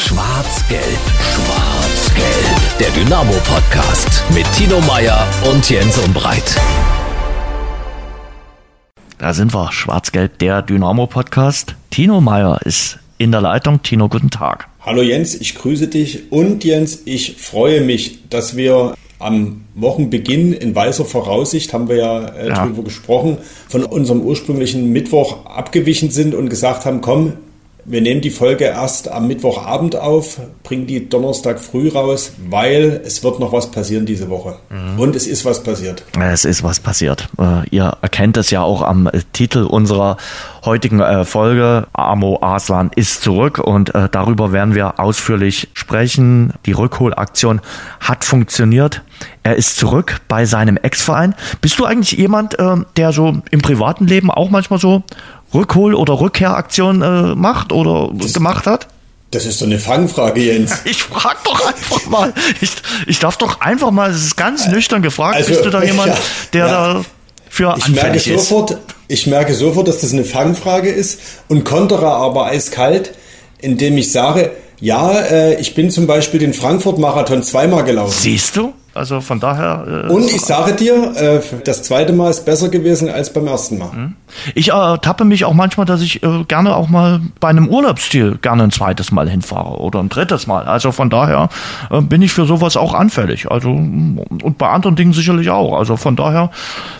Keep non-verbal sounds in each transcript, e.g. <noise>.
Schwarz-Gelb, Schwarz-Gelb. Der Dynamo-Podcast mit Tino Meyer und Jens Umbreit. Da sind wir, Schwarz-Gelb, der Dynamo-Podcast. Tino Meyer ist in der Leitung. Tino, guten Tag. Hallo Jens, ich grüße dich und Jens, ich freue mich, dass wir am Wochenbeginn in weißer Voraussicht, haben wir ja, äh, ja. darüber gesprochen, von unserem ursprünglichen Mittwoch abgewichen sind und gesagt haben, komm, wir nehmen die Folge erst am Mittwochabend auf, bringen die Donnerstag früh raus, weil es wird noch was passieren diese Woche. Mhm. Und es ist was passiert. Es ist was passiert. Äh, ihr erkennt es ja auch am äh, Titel unserer heutigen äh, Folge. Amo Aslan ist zurück und darüber werden wir ausführlich sprechen. Die Rückholaktion hat funktioniert. Er ist zurück bei seinem Ex-Verein. Bist du eigentlich jemand, der so im privaten Leben auch manchmal so Rückhol- oder Rückkehraktion äh, macht oder das, gemacht hat? Das ist so eine Fangfrage, Jens. <laughs> Ich frag doch einfach mal. Ich, ich darf doch einfach mal, es ist ganz nüchtern gefragt, also, bist du da <laughs> jemand, ja, der ja. da für ich merke sofort, ist? Ich merke sofort, dass das eine Fangfrage ist und kontere aber eiskalt, indem ich sage, ja, äh, ich bin zum Beispiel den Frankfurt-Marathon zweimal gelaufen. Siehst du? Also von daher. Äh, und ich sage dir, äh, das zweite Mal ist besser gewesen als beim ersten Mal. Mhm. Ich äh, tappe mich auch manchmal, dass ich äh, gerne auch mal bei einem Urlaubsstil gerne ein zweites Mal hinfahre oder ein drittes Mal. Also von daher äh, bin ich für sowas auch anfällig. Also und bei anderen Dingen sicherlich auch. Also von daher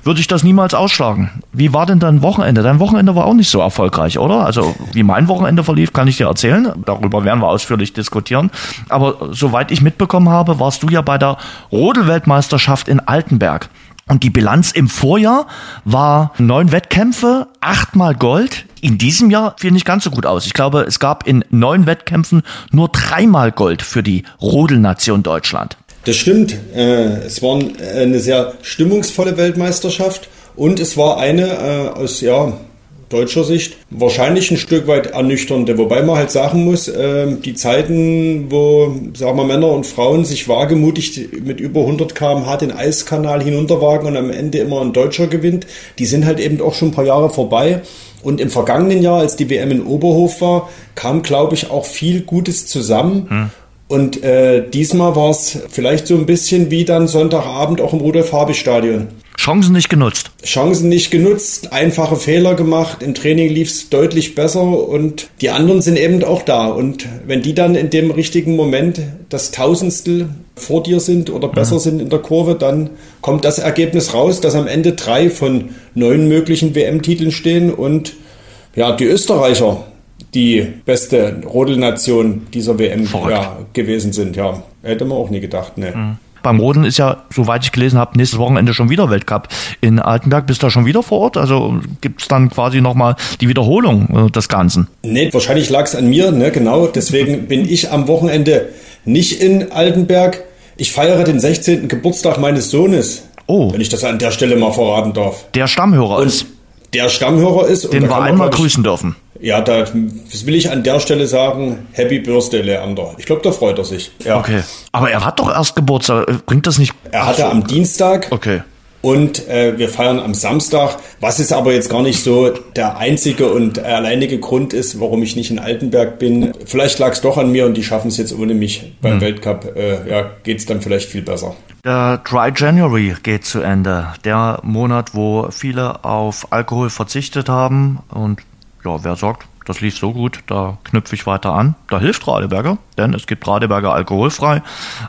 würde ich das niemals ausschlagen. Wie war denn dein Wochenende? Dein Wochenende war auch nicht so erfolgreich, oder? Also wie mein Wochenende verlief, kann ich dir erzählen. Darüber werden wir ausführlich diskutieren. Aber soweit ich mitbekommen habe, warst du ja bei der Rodelweltmeisterschaft in Altenberg. Und die Bilanz im Vorjahr war neun Wettkämpfe, achtmal Gold. In diesem Jahr fiel nicht ganz so gut aus. Ich glaube, es gab in neun Wettkämpfen nur dreimal Gold für die Rodelnation Deutschland. Das stimmt. Äh, es war eine sehr stimmungsvolle Weltmeisterschaft und es war eine äh, aus ja, deutscher Sicht wahrscheinlich ein Stück weit ernüchternde. Wobei man halt sagen muss, äh, die Zeiten, wo sagen wir, Männer und Frauen sich wagemutig mit über 100 km/h den Eiskanal hinunterwagen und am Ende immer ein Deutscher gewinnt, die sind halt eben auch schon ein paar Jahre vorbei. Und im vergangenen Jahr, als die WM in Oberhof war, kam, glaube ich, auch viel Gutes zusammen. Hm. Und äh, diesmal war es vielleicht so ein bisschen wie dann Sonntagabend auch im Rudolf-Habich-Stadion. Chancen nicht genutzt. Chancen nicht genutzt, einfache Fehler gemacht, im Training lief es deutlich besser und die anderen sind eben auch da. Und wenn die dann in dem richtigen Moment das Tausendstel vor dir sind oder besser mhm. sind in der Kurve, dann kommt das Ergebnis raus, dass am Ende drei von neun möglichen WM-Titeln stehen und ja, die Österreicher die beste Rodelnation dieser WM ja, gewesen sind. Ja, hätte man auch nie gedacht. Ne. Mhm. Beim Roden ist ja, soweit ich gelesen habe, nächstes Wochenende schon wieder Weltcup in Altenberg. Bist du da schon wieder vor Ort? Also gibt es dann quasi nochmal die Wiederholung äh, des Ganzen? Nee, wahrscheinlich lag es an mir, ne, genau. Deswegen <laughs> bin ich am Wochenende nicht in Altenberg. Ich feiere den 16. Geburtstag meines Sohnes. Oh. Wenn ich das an der Stelle mal verraten darf. Der Stammhörer und ist. Der Stammhörer ist. Den wir einmal grüßen dürfen. Ja, da, das will ich an der Stelle sagen. Happy Birthday, Leander. Ich glaube, da freut er sich. Ja. Okay. Aber er hat doch erst Geburtstag. Bringt das nicht? Er hatte am Dienstag. Okay. Und äh, wir feiern am Samstag, was ist aber jetzt gar nicht so der einzige und alleinige Grund ist, warum ich nicht in Altenberg bin. Vielleicht lag es doch an mir und die schaffen es jetzt ohne mich beim hm. Weltcup. Äh, ja, geht es dann vielleicht viel besser. Der Dry January geht zu Ende. Der Monat, wo viele auf Alkohol verzichtet haben und ja, wer sagt, das lief so gut, da knüpfe ich weiter an. Da hilft Radeberger, denn es gibt Radeberger alkoholfrei.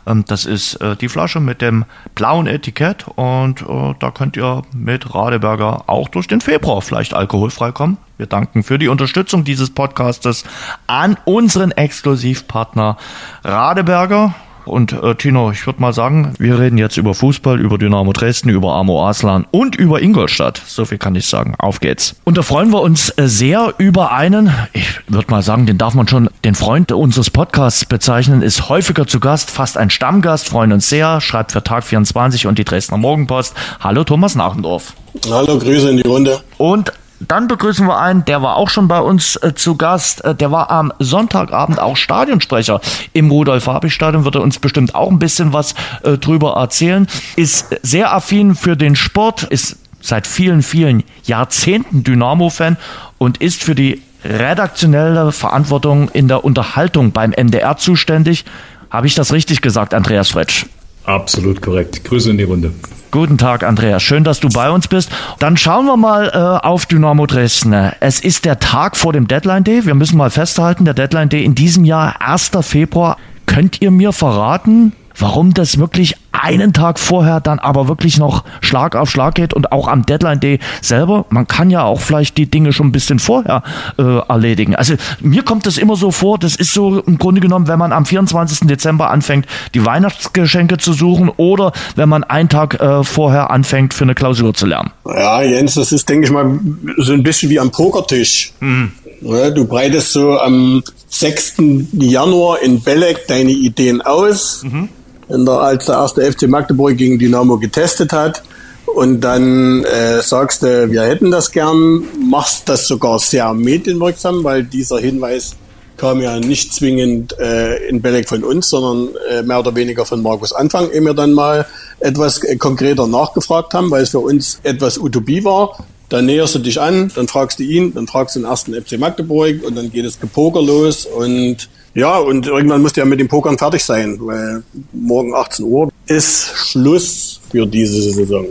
Ähm, das ist äh, die Flasche mit dem blauen Etikett und äh, da könnt ihr mit Radeberger auch durch den Februar vielleicht alkoholfrei kommen. Wir danken für die Unterstützung dieses Podcastes an unseren Exklusivpartner Radeberger. Und äh, Tino, ich würde mal sagen, wir reden jetzt über Fußball, über Dynamo Dresden, über Amo Aslan und über Ingolstadt. So viel kann ich sagen. Auf geht's. Und da freuen wir uns äh, sehr über einen, ich würde mal sagen, den darf man schon den Freund unseres Podcasts bezeichnen, ist häufiger zu Gast, fast ein Stammgast, freuen uns sehr, schreibt für Tag 24 und die Dresdner Morgenpost. Hallo Thomas Nachendorf. Hallo, Grüße in die Runde. Und dann begrüßen wir einen, der war auch schon bei uns äh, zu Gast. Äh, der war am Sonntagabend auch Stadionsprecher im Rudolf-Habich-Stadion. Wird er uns bestimmt auch ein bisschen was äh, drüber erzählen. Ist sehr affin für den Sport, ist seit vielen, vielen Jahrzehnten Dynamo-Fan und ist für die redaktionelle Verantwortung in der Unterhaltung beim NDR zuständig. Habe ich das richtig gesagt, Andreas Fretsch? Absolut korrekt. Grüße in die Runde. Guten Tag, Andreas. Schön, dass du bei uns bist. Dann schauen wir mal äh, auf Dynamo Dresden. Es ist der Tag vor dem Deadline Day. Wir müssen mal festhalten, der Deadline Day in diesem Jahr, 1. Februar. Könnt ihr mir verraten, warum das wirklich einen Tag vorher dann aber wirklich noch Schlag auf Schlag geht und auch am Deadline Day selber. Man kann ja auch vielleicht die Dinge schon ein bisschen vorher äh, erledigen. Also mir kommt das immer so vor, das ist so im Grunde genommen, wenn man am 24. Dezember anfängt, die Weihnachtsgeschenke zu suchen oder wenn man einen Tag äh, vorher anfängt, für eine Klausur zu lernen. Ja, Jens, das ist, denke ich mal, so ein bisschen wie am Pokertisch. Mhm. Ja, du breitest so am 6. Januar in Belek deine Ideen aus. Mhm als der erste FC Magdeburg gegen Dynamo getestet hat. Und dann äh, sagst du, wir hätten das gern, machst das sogar sehr medienwirksam, weil dieser Hinweis kam ja nicht zwingend äh, in Belek von uns, sondern äh, mehr oder weniger von Markus Anfang, ehe wir dann mal etwas äh, konkreter nachgefragt haben, weil es für uns etwas Utopie war. Dann näherst du dich an, dann fragst du ihn, dann fragst du den ersten FC Magdeburg und dann geht es Gepoker los und ja, und irgendwann musst du ja mit dem Pokern fertig sein, weil morgen 18 Uhr ist Schluss für diese Saison.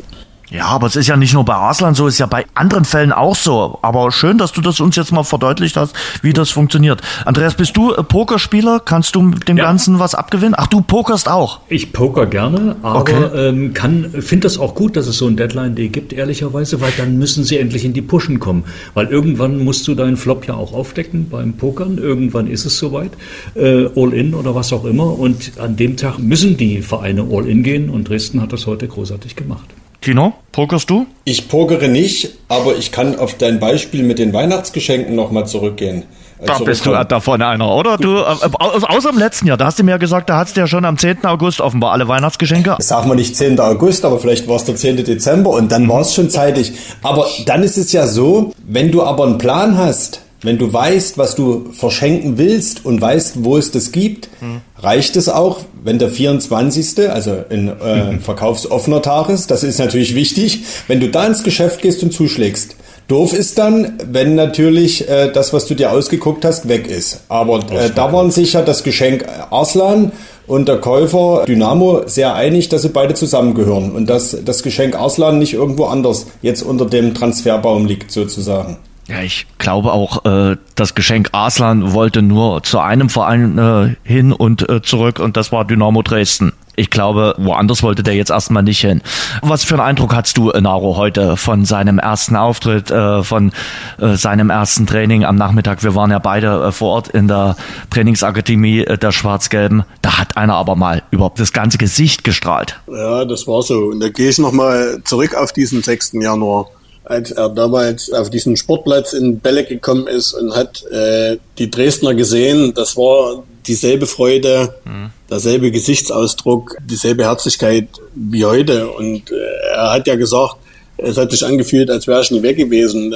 Ja, aber es ist ja nicht nur bei Arslan so, es ist ja bei anderen Fällen auch so. Aber schön, dass du das uns jetzt mal verdeutlicht hast, wie das funktioniert. Andreas, bist du äh, Pokerspieler? Kannst du dem ja. Ganzen was abgewinnen? Ach, du pokerst auch? Ich poker gerne, aber okay. ähm, kann finde das auch gut, dass es so ein Deadline-Day gibt, ehrlicherweise, weil dann müssen sie endlich in die Pushen kommen. Weil irgendwann musst du deinen Flop ja auch aufdecken beim Pokern. Irgendwann ist es soweit. Äh, All-in oder was auch immer. Und an dem Tag müssen die Vereine All-in gehen und Dresden hat das heute großartig gemacht. Tino, pokerst du? Ich pokere nicht, aber ich kann auf dein Beispiel mit den Weihnachtsgeschenken nochmal zurückgehen. Da bist du davon einer, oder? Du, äh, außer im letzten Jahr, da hast du mir gesagt, da hattest du ja schon am 10. August offenbar alle Weihnachtsgeschenke. Sag mal nicht 10. August, aber vielleicht war es der 10. Dezember und dann war es schon zeitig. Aber dann ist es ja so, wenn du aber einen Plan hast, wenn du weißt, was du verschenken willst und weißt, wo es das gibt, hm. reicht es auch, wenn der 24., also ein äh, <laughs> verkaufsoffener Tag ist. Das ist natürlich wichtig. Wenn du da ins Geschäft gehst und zuschlägst. Doof ist dann, wenn natürlich äh, das, was du dir ausgeguckt hast, weg ist. Aber äh, da waren sich ja das Geschenk Arslan und der Käufer Dynamo sehr einig, dass sie beide zusammengehören und dass das Geschenk Arslan nicht irgendwo anders jetzt unter dem Transferbaum liegt sozusagen. Ja, ich glaube auch, äh, das Geschenk Aslan wollte nur zu einem Verein äh, hin und äh, zurück und das war Dynamo Dresden. Ich glaube, woanders wollte der jetzt erstmal nicht hin. Was für einen Eindruck hast du, Naro, heute von seinem ersten Auftritt, äh, von äh, seinem ersten Training am Nachmittag? Wir waren ja beide äh, vor Ort in der Trainingsakademie äh, der Schwarz-Gelben. Da hat einer aber mal überhaupt das ganze Gesicht gestrahlt. Ja, das war so. Und da gehe ich nochmal zurück auf diesen 6. Januar als er damals auf diesen Sportplatz in Bälle gekommen ist und hat äh, die Dresdner gesehen, das war dieselbe Freude, mhm. derselbe Gesichtsausdruck, dieselbe Herzlichkeit wie heute. Und äh, er hat ja gesagt, es hat sich angefühlt, als wäre ich nie weg gewesen. Äh,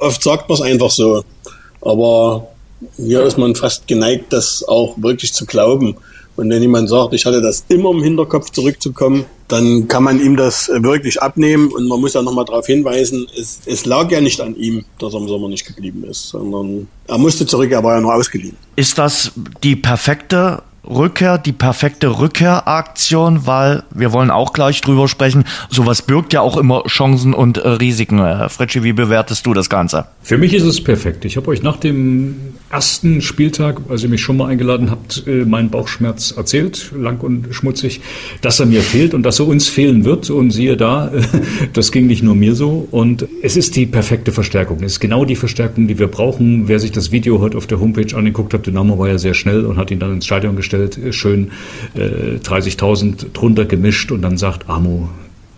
oft sagt man es einfach so, aber hier ist man fast geneigt, das auch wirklich zu glauben. Und wenn jemand sagt, ich hatte das immer im Hinterkopf zurückzukommen, dann kann man ihm das wirklich abnehmen und man muss ja nochmal darauf hinweisen, es, es lag ja nicht an ihm, dass er im Sommer nicht geblieben ist, sondern er musste zurück, er war ja nur ausgeliehen. Ist das die perfekte Rückkehr, die perfekte Rückkehraktion, weil wir wollen auch gleich drüber sprechen. Sowas birgt ja auch immer Chancen und äh, Risiken. Herr Fritschi, wie bewertest du das Ganze? Für mich ist es perfekt. Ich habe euch nach dem ersten Spieltag, als ihr mich schon mal eingeladen habt, äh, meinen Bauchschmerz erzählt, lang und schmutzig, dass er mir fehlt und dass er uns fehlen wird. Und siehe da, <laughs> das ging nicht nur mir so. Und es ist die perfekte Verstärkung. Es ist genau die Verstärkung, die wir brauchen. Wer sich das Video heute auf der Homepage angeguckt hat, Dynamo war ja sehr schnell und hat ihn dann ins Stadion gestellt vorgestellt, schön äh, 30.000 drunter gemischt und dann sagt Amo,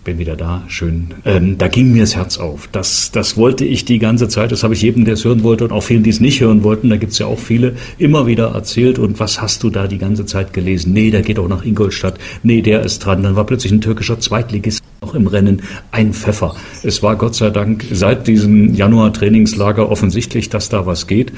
bin wieder da, schön. Ähm, da ging mir das Herz auf. Das, das wollte ich die ganze Zeit, das habe ich jedem, der es hören wollte und auch vielen, die es nicht hören wollten, da gibt es ja auch viele, immer wieder erzählt. Und was hast du da die ganze Zeit gelesen? Nee, der geht auch nach Ingolstadt. Nee, der ist dran. Dann war plötzlich ein türkischer Zweitligist noch im Rennen ein Pfeffer. Es war Gott sei Dank seit diesem Januar-Trainingslager offensichtlich, dass da was geht.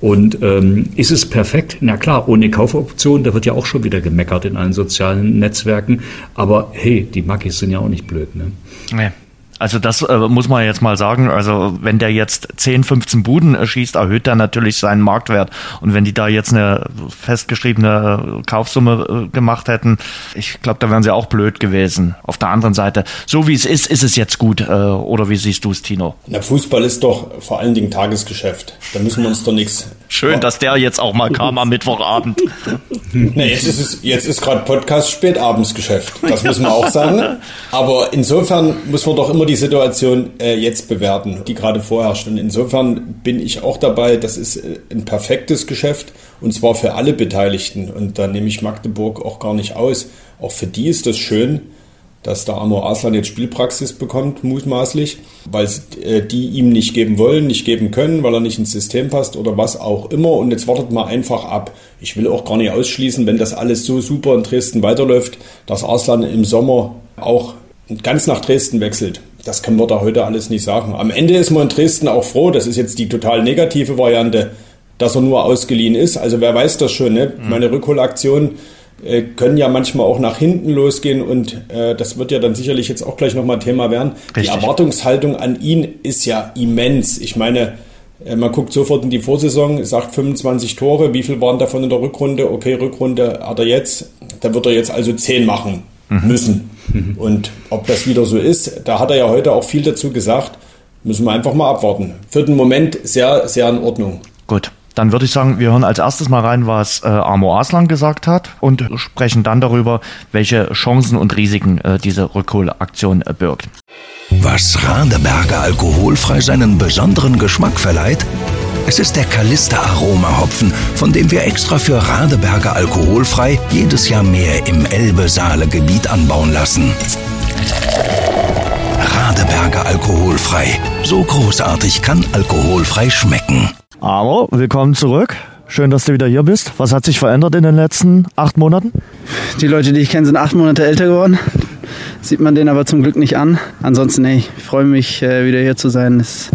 Und ähm, ist es perfekt? Na klar, ohne Kaufoption, da wird ja auch schon wieder gemeckert in allen sozialen Netzwerken. Aber hey, die Makis sind ja auch nicht blöd. Ne? Nee. Also das äh, muss man jetzt mal sagen. Also wenn der jetzt 10, 15 Buden schießt, erhöht er natürlich seinen Marktwert. Und wenn die da jetzt eine festgeschriebene Kaufsumme äh, gemacht hätten, ich glaube, da wären sie auch blöd gewesen. Auf der anderen Seite, so wie es ist, ist es jetzt gut. Äh, oder wie siehst du es, Tino? Na, Fußball ist doch vor allen Dingen Tagesgeschäft. Da müssen wir uns doch nichts. Schön, dass der jetzt auch mal kam am <laughs> Mittwochabend. Na, jetzt ist es, jetzt ist gerade Podcast Spätabendsgeschäft. Das muss man auch sagen. Aber insofern muss man doch immer die Situation äh, jetzt bewerten, die gerade vorherrscht. Und insofern bin ich auch dabei, das ist äh, ein perfektes Geschäft und zwar für alle Beteiligten. Und da nehme ich Magdeburg auch gar nicht aus. Auch für die ist das schön, dass der Amor Aslan jetzt Spielpraxis bekommt, mutmaßlich, weil äh, die ihm nicht geben wollen, nicht geben können, weil er nicht ins System passt oder was auch immer. Und jetzt wartet mal einfach ab. Ich will auch gar nicht ausschließen, wenn das alles so super in Dresden weiterläuft, dass Aslan im Sommer auch ganz nach Dresden wechselt. Das können wir da heute alles nicht sagen. Am Ende ist man in Dresden auch froh, das ist jetzt die total negative Variante, dass er nur ausgeliehen ist. Also wer weiß das schon, ne? Mhm. Meine Rückholaktion äh, können ja manchmal auch nach hinten losgehen und äh, das wird ja dann sicherlich jetzt auch gleich nochmal Thema werden. Richtig. Die Erwartungshaltung an ihn ist ja immens. Ich meine, äh, man guckt sofort in die Vorsaison, sagt 25 Tore, wie viel waren davon in der Rückrunde? Okay, Rückrunde hat er jetzt, da wird er jetzt also 10 machen mhm. müssen. Und ob das wieder so ist, da hat er ja heute auch viel dazu gesagt, müssen wir einfach mal abwarten. Für den Moment sehr, sehr in Ordnung. Gut. Dann würde ich sagen, wir hören als erstes mal rein, was äh, Amo Aslan gesagt hat und sprechen dann darüber, welche Chancen und Risiken äh, diese Rückholaktion äh, birgt. Was Radeberger alkoholfrei seinen besonderen Geschmack verleiht? Es ist der Kalister Aroma Hopfen, von dem wir extra für Radeberger alkoholfrei jedes Jahr mehr im Elbe-Saale-Gebiet anbauen lassen. Radeberger alkoholfrei. So großartig kann alkoholfrei schmecken. Amo, willkommen zurück. Schön, dass du wieder hier bist. Was hat sich verändert in den letzten acht Monaten? Die Leute, die ich kenne, sind acht Monate älter geworden. Sieht man den aber zum Glück nicht an. Ansonsten, nee, ich freue mich, äh, wieder hier zu sein. Es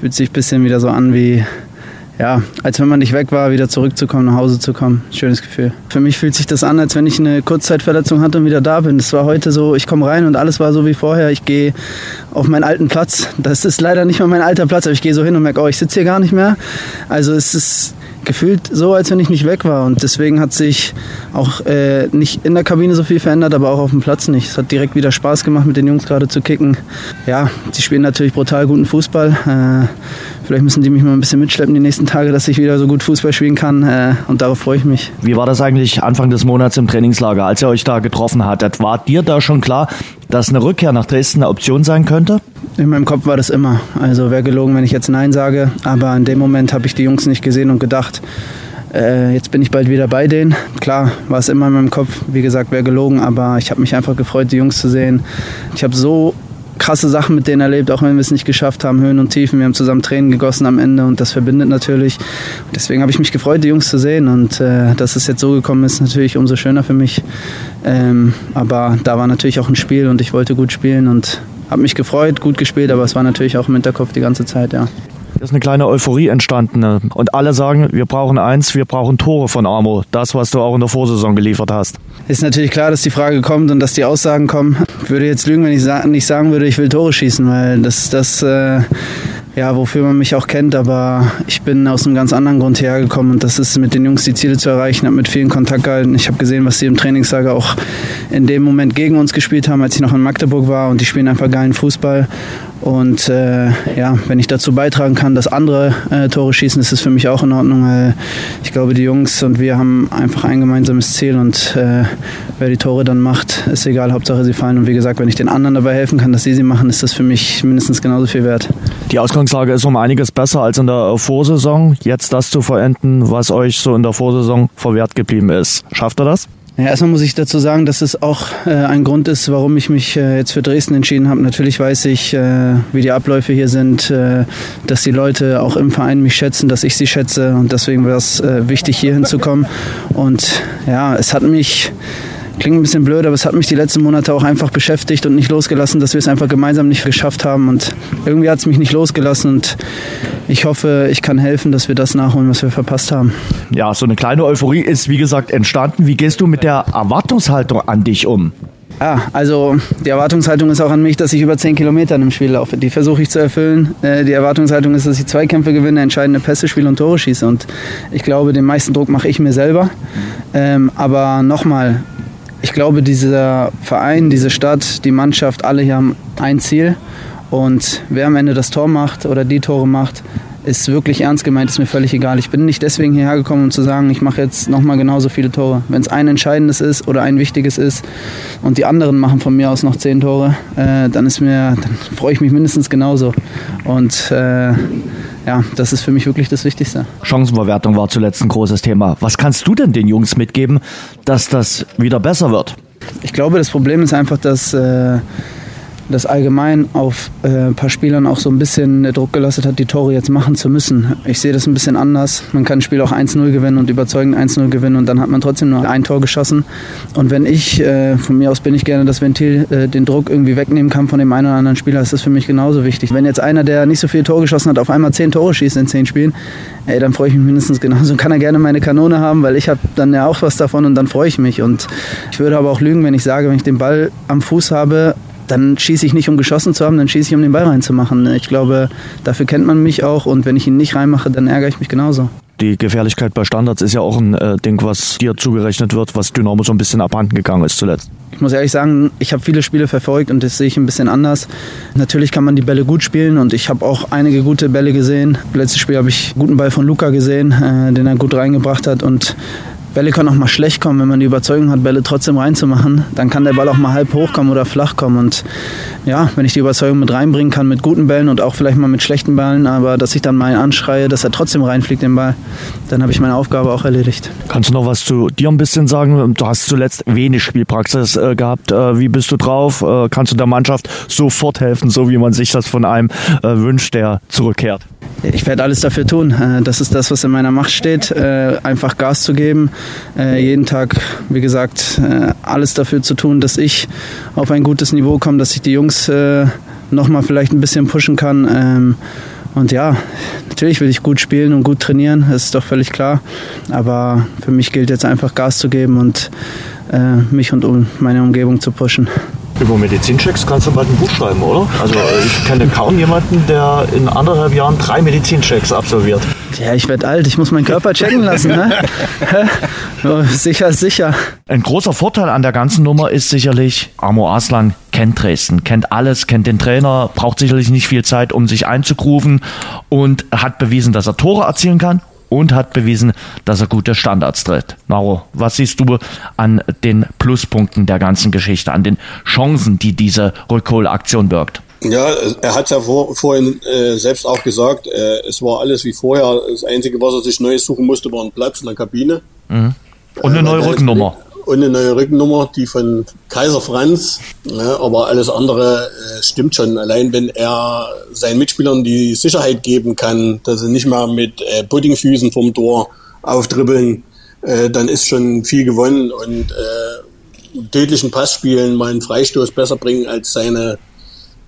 fühlt sich ein bisschen wieder so an wie ja, als wenn man nicht weg war, wieder zurückzukommen, nach Hause zu kommen. Schönes Gefühl. Für mich fühlt sich das an, als wenn ich eine Kurzzeitverletzung hatte und wieder da bin. Das war heute so, ich komme rein und alles war so wie vorher. Ich gehe auf meinen alten Platz. Das ist leider nicht mal mein alter Platz, aber ich gehe so hin und merke, oh, ich sitze hier gar nicht mehr. Also es ist gefühlt so, als wenn ich nicht weg war. Und deswegen hat sich auch äh, nicht in der Kabine so viel verändert, aber auch auf dem Platz nicht. Es hat direkt wieder Spaß gemacht, mit den Jungs gerade zu kicken. Ja, sie spielen natürlich brutal guten Fußball. Äh, vielleicht müssen die mich mal ein bisschen mitschleppen die nächsten Tage, dass ich wieder so gut Fußball spielen kann. Äh, und darauf freue ich mich. Wie war das eigentlich Anfang des Monats im Trainingslager, als ihr euch da getroffen hattet? War dir da schon klar, dass eine Rückkehr nach Dresden eine Option sein könnte? In meinem Kopf war das immer. Also wäre gelogen, wenn ich jetzt Nein sage. Aber in dem Moment habe ich die Jungs nicht gesehen und gedacht, äh, jetzt bin ich bald wieder bei denen. Klar, war es immer in meinem Kopf. Wie gesagt, wäre gelogen, aber ich habe mich einfach gefreut, die Jungs zu sehen. Ich habe so krasse Sachen mit denen erlebt, auch wenn wir es nicht geschafft haben, Höhen und Tiefen. Wir haben zusammen Tränen gegossen am Ende und das verbindet natürlich. Deswegen habe ich mich gefreut, die Jungs zu sehen und äh, dass es jetzt so gekommen ist, natürlich umso schöner für mich. Ähm, aber da war natürlich auch ein Spiel und ich wollte gut spielen und habe mich gefreut, gut gespielt, aber es war natürlich auch im Hinterkopf die ganze Zeit, ja. Da ist eine kleine Euphorie entstanden ne? und alle sagen, wir brauchen eins, wir brauchen Tore von Amo. Das, was du auch in der Vorsaison geliefert hast. Ist natürlich klar, dass die Frage kommt und dass die Aussagen kommen. Ich würde jetzt lügen, wenn ich nicht sagen würde, ich will Tore schießen, weil das, das äh, ja, wofür man mich auch kennt, aber ich bin aus einem ganz anderen Grund hergekommen und das ist mit den Jungs die Ziele zu erreichen, habe mit vielen Kontakt gehalten. Ich habe gesehen, was sie im Trainingslager auch in dem Moment gegen uns gespielt haben, als ich noch in Magdeburg war und die spielen einfach geilen Fußball und äh, ja, wenn ich dazu beitragen kann, dass andere äh, Tore schießen, ist es für mich auch in Ordnung. Weil ich glaube, die Jungs und wir haben einfach ein gemeinsames Ziel und äh, wer die Tore dann macht, ist egal, Hauptsache sie fallen. Und wie gesagt, wenn ich den anderen dabei helfen kann, dass sie sie machen, ist das für mich mindestens genauso viel wert. Die Ausgangslage ist um einiges besser als in der Vorsaison. Jetzt das zu verenden, was euch so in der Vorsaison verwehrt geblieben ist. Schafft ihr das? Ja, erstmal muss ich dazu sagen, dass es auch äh, ein Grund ist, warum ich mich äh, jetzt für Dresden entschieden habe. Natürlich weiß ich, äh, wie die Abläufe hier sind, äh, dass die Leute auch im Verein mich schätzen, dass ich sie schätze und deswegen war es äh, wichtig, hier hinzukommen. Und ja, es hat mich Klingt ein bisschen blöd, aber es hat mich die letzten Monate auch einfach beschäftigt und nicht losgelassen, dass wir es einfach gemeinsam nicht geschafft haben. Und irgendwie hat es mich nicht losgelassen und ich hoffe, ich kann helfen, dass wir das nachholen, was wir verpasst haben. Ja, so eine kleine Euphorie ist, wie gesagt, entstanden. Wie gehst du mit der Erwartungshaltung an dich um? Ja, also die Erwartungshaltung ist auch an mich, dass ich über 10 Kilometer einem Spiel laufe. Die versuche ich zu erfüllen. Äh, die Erwartungshaltung ist, dass ich Zweikämpfe gewinne, entscheidende Pässe spiele und Tore schieße. Und ich glaube, den meisten Druck mache ich mir selber. Ähm, aber nochmal, ich glaube, dieser Verein, diese Stadt, die Mannschaft, alle hier haben ein Ziel. Und wer am Ende das Tor macht oder die Tore macht, ist wirklich ernst gemeint, ist mir völlig egal. Ich bin nicht deswegen hierher gekommen, um zu sagen, ich mache jetzt nochmal genauso viele Tore. Wenn es ein entscheidendes ist oder ein wichtiges ist und die anderen machen von mir aus noch zehn Tore, äh, dann ist mir, dann freue ich mich mindestens genauso. Und äh, ja, das ist für mich wirklich das Wichtigste. Chancenverwertung war zuletzt ein großes Thema. Was kannst du denn den Jungs mitgeben, dass das wieder besser wird? Ich glaube, das Problem ist einfach, dass äh, das allgemein auf äh, ein paar Spielern auch so ein bisschen Druck gelastet hat, die Tore jetzt machen zu müssen. Ich sehe das ein bisschen anders. Man kann ein Spiel auch 1-0 gewinnen und überzeugend 1-0 gewinnen und dann hat man trotzdem nur ein Tor geschossen. Und wenn ich, äh, von mir aus bin ich gerne das Ventil, äh, den Druck irgendwie wegnehmen kann von dem einen oder anderen Spieler, ist das für mich genauso wichtig. Wenn jetzt einer, der nicht so viele Tore geschossen hat, auf einmal zehn Tore schießt in zehn Spielen, ey, dann freue ich mich mindestens genauso. <laughs> Kann er gerne meine Kanone haben, weil ich habe dann ja auch was davon und dann freue ich mich. Und ich würde aber auch lügen, wenn ich sage, wenn ich den Ball am Fuß habe, dann schieße ich nicht, um geschossen zu haben, dann schieße ich, um den Ball reinzumachen. Ich glaube, dafür kennt man mich auch und wenn ich ihn nicht reinmache, dann ärgere ich mich genauso. Die Gefährlichkeit bei Standards ist ja auch ein äh, Ding, was dir zugerechnet wird, was Dynamo so ein bisschen abhanden gegangen ist zuletzt. Ich muss ehrlich sagen, ich habe viele Spiele verfolgt und das sehe ich ein bisschen anders. Natürlich kann man die Bälle gut spielen und ich habe auch einige gute Bälle gesehen. Letztes Spiel habe ich einen guten Ball von Luca gesehen, äh, den er gut reingebracht hat und Bälle können auch mal schlecht kommen, wenn man die Überzeugung hat, Bälle trotzdem reinzumachen. Dann kann der Ball auch mal halb hochkommen oder flach kommen. Und ja, wenn ich die Überzeugung mit reinbringen kann mit guten Bällen und auch vielleicht mal mit schlechten Ballen, aber dass ich dann mal anschreie, dass er trotzdem reinfliegt, den Ball, dann habe ich meine Aufgabe auch erledigt. Kannst du noch was zu dir ein bisschen sagen? Du hast zuletzt wenig Spielpraxis äh, gehabt. Äh, wie bist du drauf? Äh, kannst du der Mannschaft sofort helfen, so wie man sich das von einem wünscht, der zurückkehrt? Ich werde alles dafür tun. Äh, das ist das, was in meiner Macht steht. Äh, einfach Gas zu geben, jeden Tag, wie gesagt, alles dafür zu tun, dass ich auf ein gutes Niveau komme, dass ich die Jungs nochmal vielleicht ein bisschen pushen kann. Ähm, und ja, natürlich will ich gut spielen und gut trainieren, das ist doch völlig klar. Aber für mich gilt jetzt einfach Gas zu geben und mich und meine Umgebung zu pushen. Über Medizinchecks kannst du bald ein Buch schreiben, oder? Also ich kenne kaum jemanden, der in anderthalb Jahren drei Medizinchecks absolviert. Ja, ich werde alt, ich muss meinen Körper checken lassen. Ne? <laughs> sicher, sicher. Ein großer Vorteil an der ganzen Nummer ist sicherlich, Amo Aslan kennt Dresden, kennt alles, kennt den Trainer, braucht sicherlich nicht viel Zeit, um sich einzugrufen und hat bewiesen, dass er Tore erzielen kann und hat bewiesen, dass er gute Standards tritt. Naro, was siehst du an den Pluspunkten der ganzen Geschichte, an den Chancen, die diese Rückholaktion birgt? Ja, er hat ja vor, vorhin äh, selbst auch gesagt, äh, es war alles wie vorher. Das Einzige, was er sich Neues suchen musste, war ein Platz in der Kabine. Mhm. Und eine äh, neue Rückennummer und eine neue Rückennummer, die von Kaiser Franz. Ja, aber alles andere äh, stimmt schon. Allein wenn er seinen Mitspielern die Sicherheit geben kann, dass sie nicht mehr mit äh, Puddingfüßen vom Tor auftribbeln, äh, dann ist schon viel gewonnen. Und äh, tödlichen Passspielen mal einen Freistoß besser bringen als seine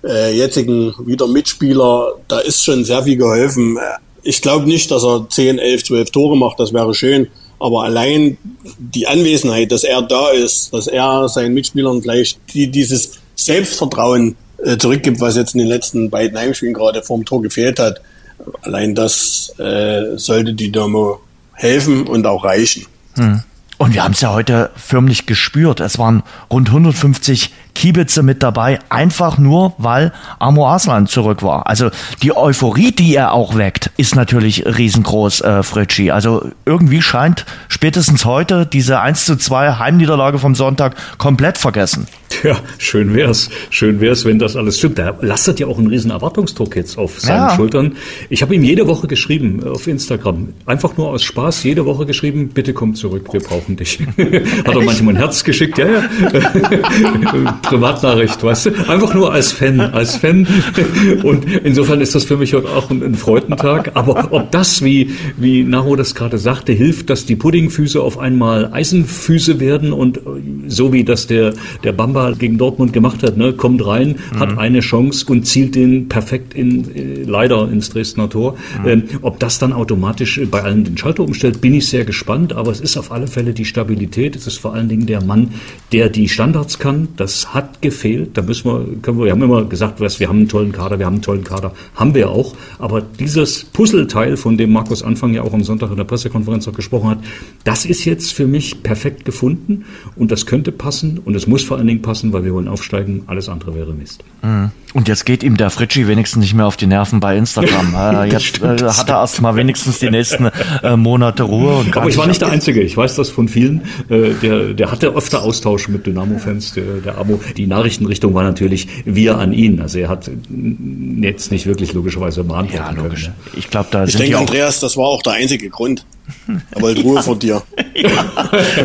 äh, jetzigen wieder Mitspieler, da ist schon sehr viel geholfen. Ich glaube nicht, dass er 10, 11, 12 Tore macht, das wäre schön. Aber allein die Anwesenheit, dass er da ist, dass er seinen Mitspielern vielleicht die, dieses Selbstvertrauen äh, zurückgibt, was jetzt in den letzten beiden Heimspielen gerade vorm Tor gefehlt hat, allein das äh, sollte die Dynamo helfen und auch reichen. Hm. Und wir haben es ja heute förmlich gespürt. Es waren rund 150 Kiebitze mit dabei, einfach nur, weil Amo Aslan zurück war. Also die Euphorie, die er auch weckt, ist natürlich riesengroß, äh, Fritschi. Also irgendwie scheint spätestens heute diese 1 zu 2 Heimniederlage vom Sonntag komplett vergessen. Ja, schön wär's. Schön wär's, wenn das alles stimmt. Der lastet ja auch einen riesen Erwartungsdruck jetzt auf seinen ja. Schultern. Ich habe ihm jede Woche geschrieben auf Instagram. Einfach nur aus Spaß, jede Woche geschrieben, bitte komm zurück, wir brauchen dich. <laughs> Hat er manchmal ein Herz geschickt, ja, ja. <laughs> Privatnachricht, weißt du? Einfach nur als Fan, als Fan. <laughs> Und insofern ist das für mich heute auch ein, ein Freudentag. Aber ob das, wie, wie Naro das gerade sagte, hilft, dass die Puddingfüße auf einmal Eisenfüße werden und äh, so wie das der, der Bamba Kader gegen Dortmund gemacht hat. Ne? Kommt rein, mhm. hat eine Chance und zielt den perfekt in, äh, leider ins Dresdner Tor. Mhm. Ähm, ob das dann automatisch bei allen den Schalter umstellt, bin ich sehr gespannt. Aber es ist auf alle Fälle die Stabilität. Es ist vor allen Dingen der Mann, der die Standards kann. Das hat gefehlt. Da müssen wir, können wir, wir haben immer gesagt, was, wir haben einen tollen Kader, wir haben einen tollen Kader. Haben wir auch. Aber dieses Puzzleteil, von dem Markus Anfang ja auch am Sonntag in der Pressekonferenz auch gesprochen hat, das ist jetzt für mich perfekt gefunden. Und das könnte passen. Und es muss vor allen Dingen passen, weil wir wollen aufsteigen. Alles andere wäre Mist. Mhm. Und jetzt geht ihm der Fritschi wenigstens nicht mehr auf die Nerven bei Instagram. <laughs> Äh, jetzt äh, hat er erst mal wenigstens die nächsten äh, Monate Ruhe. Und Aber ich war nicht der Einzige. Ich weiß das von vielen. Äh, der, der hatte öfter Austausch mit Dynamo-Fans, der, der Abo. Die Nachrichtenrichtung war natürlich wir an ihn. Also er hat jetzt nicht wirklich logischerweise beantworten ja, logisch. können. Ich glaube, da Ich denke, Andreas, das war auch der einzige Grund. Er wollte Ruhe vor dir. <laughs> ja,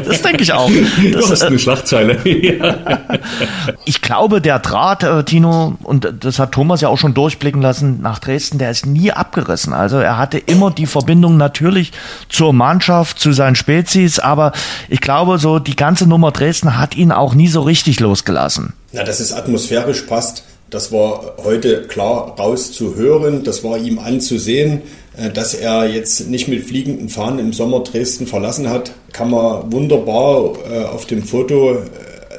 das denke ich auch. Das, du hast eine Schlagzeile. <laughs> ich glaube, der Draht, äh, Tino, und das hat Thomas ja auch schon durchblicken lassen, nach Dresden, der ist nie abgerissen. Also er hatte immer die Verbindung natürlich zur Mannschaft, zu seinen Spezies, aber ich glaube, so die ganze Nummer Dresden hat ihn auch nie so richtig losgelassen. Na, dass es atmosphärisch passt, das war heute klar rauszuhören, das war ihm anzusehen. Äh, dass er jetzt nicht mit fliegenden Fahnen im Sommer Dresden verlassen hat, kann man wunderbar äh, auf dem Foto äh,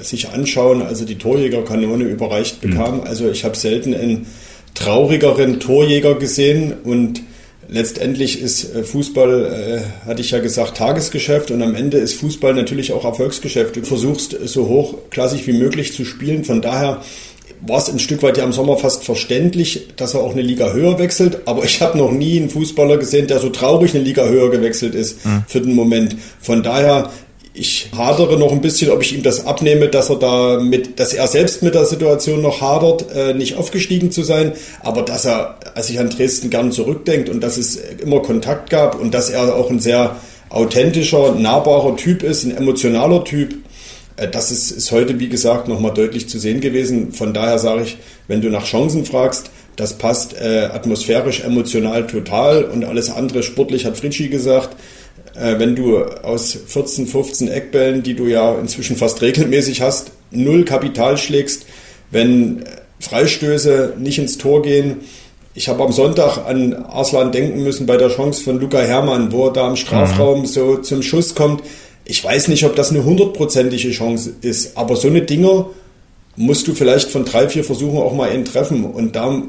sich anschauen, also die Torjägerkanone überreicht mhm. bekam. Mhm. Also ich habe selten einen traurigeren Torjäger gesehen und letztendlich ist Fußball, äh, hatte ich ja gesagt, Tagesgeschäft und am Ende ist Fußball natürlich auch Erfolgsgeschäft. Du versuchst so hochklassig wie möglich zu spielen. Von daher war es ein Stück weit ja im Sommer fast verständlich, dass er auch eine Liga höher wechselt. Aber ich habe noch nie einen Fußballer gesehen, der so traurig eine Liga höher gewechselt ist mhm. für den Moment. Von daher, ich hadere noch ein bisschen, ob ich ihm das abnehme, dass er da mit, dass er selbst mit der Situation noch hadert, äh, nicht aufgestiegen zu sein, aber dass er, als ich an Dresden gern zurückdenkt und dass es immer Kontakt gab und dass er auch ein sehr authentischer, nahbarer Typ ist, ein emotionaler Typ, äh, das ist, ist heute, wie gesagt, nochmal deutlich zu sehen gewesen. Von daher sage ich, wenn du nach Chancen fragst, das passt äh, atmosphärisch, emotional total und alles andere sportlich, hat Fritschi gesagt. Äh, wenn du aus 14, 15 Eckbällen, die du ja inzwischen fast regelmäßig hast, null Kapital schlägst, wenn Freistöße nicht ins Tor gehen. Ich habe am Sonntag an Arslan denken müssen bei der Chance von Luca Hermann, wo er da im Strafraum mhm. so zum Schuss kommt ich weiß nicht, ob das eine hundertprozentige Chance ist, aber so eine Dinger musst du vielleicht von drei, vier Versuchen auch mal einen treffen. Und da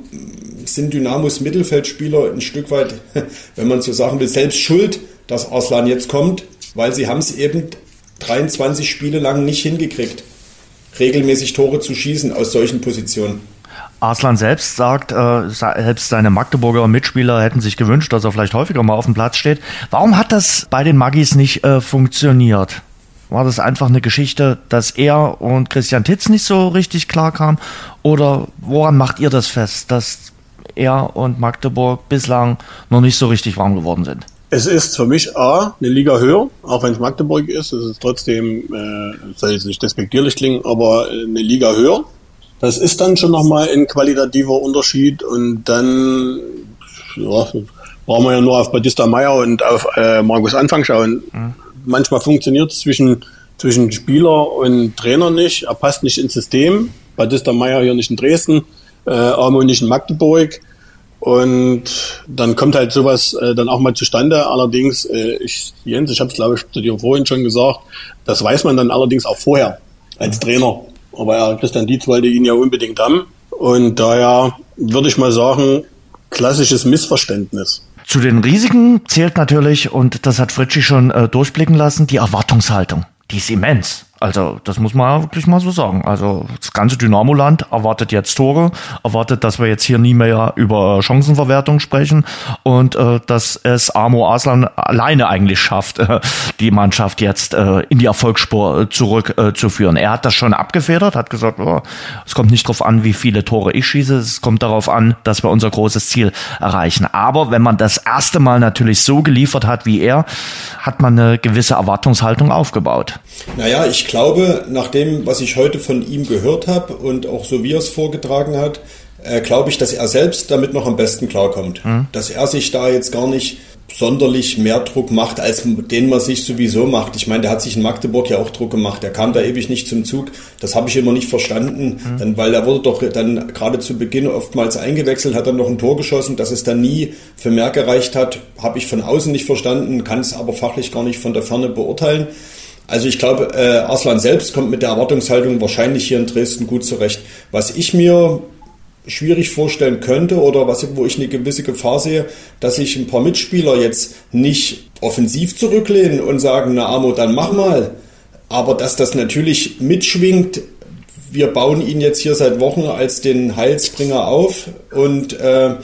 sind Dynamos Mittelfeldspieler ein Stück weit, <laughs> wenn man so sagen will, selbst schuld, dass Arslan jetzt kommt, weil sie haben es eben 23 Spiele lang nicht hingekriegt, regelmäßig Tore zu schießen aus solchen Positionen. Arslan selbst sagt, äh, selbst seine Magdeburger Mitspieler hätten sich gewünscht, dass er vielleicht häufiger mal auf dem Platz steht. Warum hat das bei den Magis nicht äh, funktioniert? War das einfach eine Geschichte, dass er und Christian Titz nicht so richtig klar kamen? Oder woran macht ihr das fest, dass er und Magdeburg bislang noch nicht so richtig warm geworden sind? Es ist für mich A, eine Liga höher, auch wenn es Magdeburg ist. Es ist trotzdem, äh, soll jetzt nicht despektierlich klingen, aber eine Liga höher. Das ist dann schon nochmal ein qualitativer Unterschied und dann ja, brauchen wir ja nur auf Batista Meyer und auf äh, Markus Anfang schauen. Mhm. Manchmal funktioniert es zwischen, zwischen Spieler und Trainer nicht. Er passt nicht ins System. Batista Meyer hier nicht in Dresden, äh, in Magdeburg. Und dann kommt halt sowas äh, dann auch mal zustande. Allerdings, äh, ich, Jens, ich habe es glaube ich zu dir vorhin schon gesagt, das weiß man dann allerdings auch vorher als Trainer. Aber ja, Christian Dietz wollte ihn ja unbedingt haben. Und daher würde ich mal sagen, klassisches Missverständnis. Zu den Risiken zählt natürlich, und das hat Fritschi schon äh, durchblicken lassen, die Erwartungshaltung. Die ist immens. Also, das muss man wirklich mal so sagen. Also, das ganze Dynamoland erwartet jetzt Tore, erwartet, dass wir jetzt hier nie mehr über Chancenverwertung sprechen und äh, dass es Amo Aslan alleine eigentlich schafft, äh, die Mannschaft jetzt äh, in die Erfolgsspur äh, zurückzuführen. Äh, er hat das schon abgefedert, hat gesagt, oh, es kommt nicht darauf an, wie viele Tore ich schieße, es kommt darauf an, dass wir unser großes Ziel erreichen. Aber wenn man das erste Mal natürlich so geliefert hat wie er, hat man eine gewisse Erwartungshaltung aufgebaut. Naja, ich glaube, nach dem, was ich heute von ihm gehört habe und auch so wie er es vorgetragen hat, äh, glaube ich, dass er selbst damit noch am besten klarkommt. Mhm. Dass er sich da jetzt gar nicht sonderlich mehr Druck macht, als den man sich sowieso macht. Ich meine, der hat sich in Magdeburg ja auch Druck gemacht. Der kam da ewig nicht zum Zug. Das habe ich immer nicht verstanden, mhm. dann, weil er wurde doch dann gerade zu Beginn oftmals eingewechselt, hat dann noch ein Tor geschossen, dass es dann nie für mehr gereicht hat, habe ich von außen nicht verstanden, kann es aber fachlich gar nicht von der Ferne beurteilen. Also ich glaube, äh, Arslan selbst kommt mit der Erwartungshaltung wahrscheinlich hier in Dresden gut zurecht. Was ich mir schwierig vorstellen könnte oder was, wo ich eine gewisse Gefahr sehe, dass sich ein paar Mitspieler jetzt nicht offensiv zurücklehnen und sagen, na Amo, dann mach mal. Aber dass das natürlich mitschwingt, wir bauen ihn jetzt hier seit Wochen als den Heilsbringer auf und äh,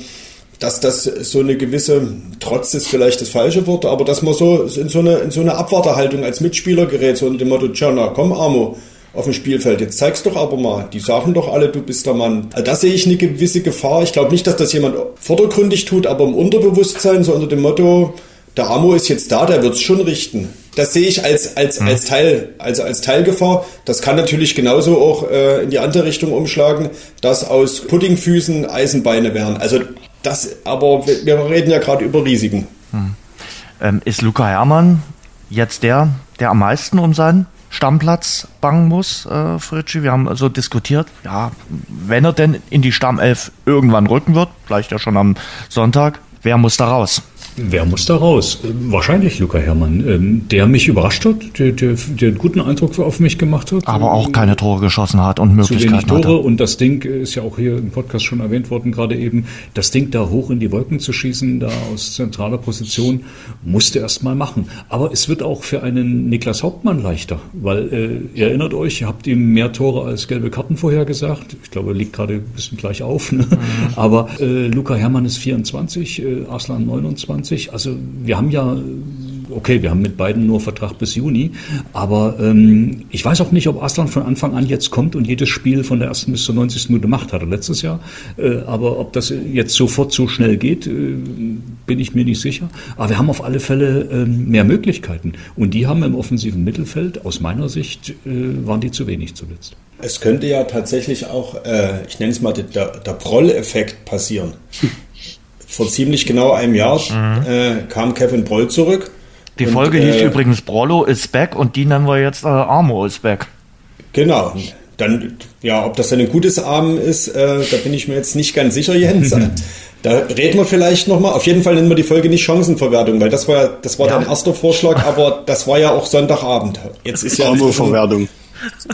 dass das so eine gewisse, trotz ist vielleicht das falsche Wort, aber dass man so in so eine, in so eine Abwarterhaltung als Mitspieler gerät, so unter dem Motto, tja, komm Amo, auf dem Spielfeld. Jetzt zeig's doch aber mal. Die sagen doch alle, du bist der Mann. Also da sehe ich eine gewisse Gefahr. Ich glaube nicht, dass das jemand vordergründig tut, aber im Unterbewusstsein, so unter dem Motto, der Amo ist jetzt da, der wird's schon richten. Das sehe ich als, als, mhm. als Teil, also als Teilgefahr. Das kann natürlich genauso auch äh, in die andere Richtung umschlagen, dass aus Puddingfüßen Eisenbeine wären. Also das, aber wir, wir reden ja gerade über Risiken. Mhm. Ähm, ist Luca Herrmann jetzt der, der am meisten um seinen Stammplatz bangen muss, äh, Fritschi. Wir haben also diskutiert, ja, wenn er denn in die Stammelf irgendwann rücken wird, vielleicht ja schon am Sonntag, wer muss da raus? Wer muss da raus? Wahrscheinlich Luca Herrmann, ähm, der mich überrascht hat, der, der, der einen guten Eindruck auf mich gemacht hat. Aber auch keine Tore geschossen hat und Möglichkeiten Zu wenig Tore hatte. und das Ding ist ja auch hier im Podcast schon erwähnt worden, gerade eben, das Ding da hoch in die Wolken zu schießen, da aus zentraler Position, musste erst mal machen. Aber es wird auch für einen Niklas Hauptmann leichter, weil äh, ihr erinnert euch, ihr habt ihm mehr Tore als gelbe Karten vorher gesagt. Ich glaube, er liegt gerade ein bisschen gleich auf. Ne? Mhm. Aber äh, Luca Herrmann ist 24, äh, Arslan 29. 20. Also wir haben ja, okay, wir haben mit beiden nur Vertrag bis Juni, aber ähm, ich weiß auch nicht, ob Aslan von Anfang an jetzt kommt und jedes Spiel von der ersten bis zur 90. Minute macht, hatte letztes Jahr. Äh, aber ob das jetzt sofort so schnell geht, äh, bin ich mir nicht sicher. Aber wir haben auf alle Fälle äh, mehr Möglichkeiten. Und die haben im offensiven Mittelfeld, aus meiner Sicht, äh, waren die zu wenig zuletzt. Es könnte ja tatsächlich auch, äh, ich nenne es mal, der, der Proll-Effekt passieren <laughs> vor ziemlich genau einem Jahr mhm. äh, kam Kevin Broll zurück. Die und, Folge hieß äh, übrigens Brollo is back und die nennen wir jetzt äh, Armo is back. Genau. Dann, ja, ob das dann ein gutes Arm ist, äh, da bin ich mir jetzt nicht ganz sicher, Jens. <laughs> da reden wir vielleicht nochmal. Auf jeden Fall nennen wir die Folge nicht Chancenverwertung, weil das war, das war ja. dein erster Vorschlag, aber das war ja auch Sonntagabend. Jetzt ist ja Armo-Verwertung.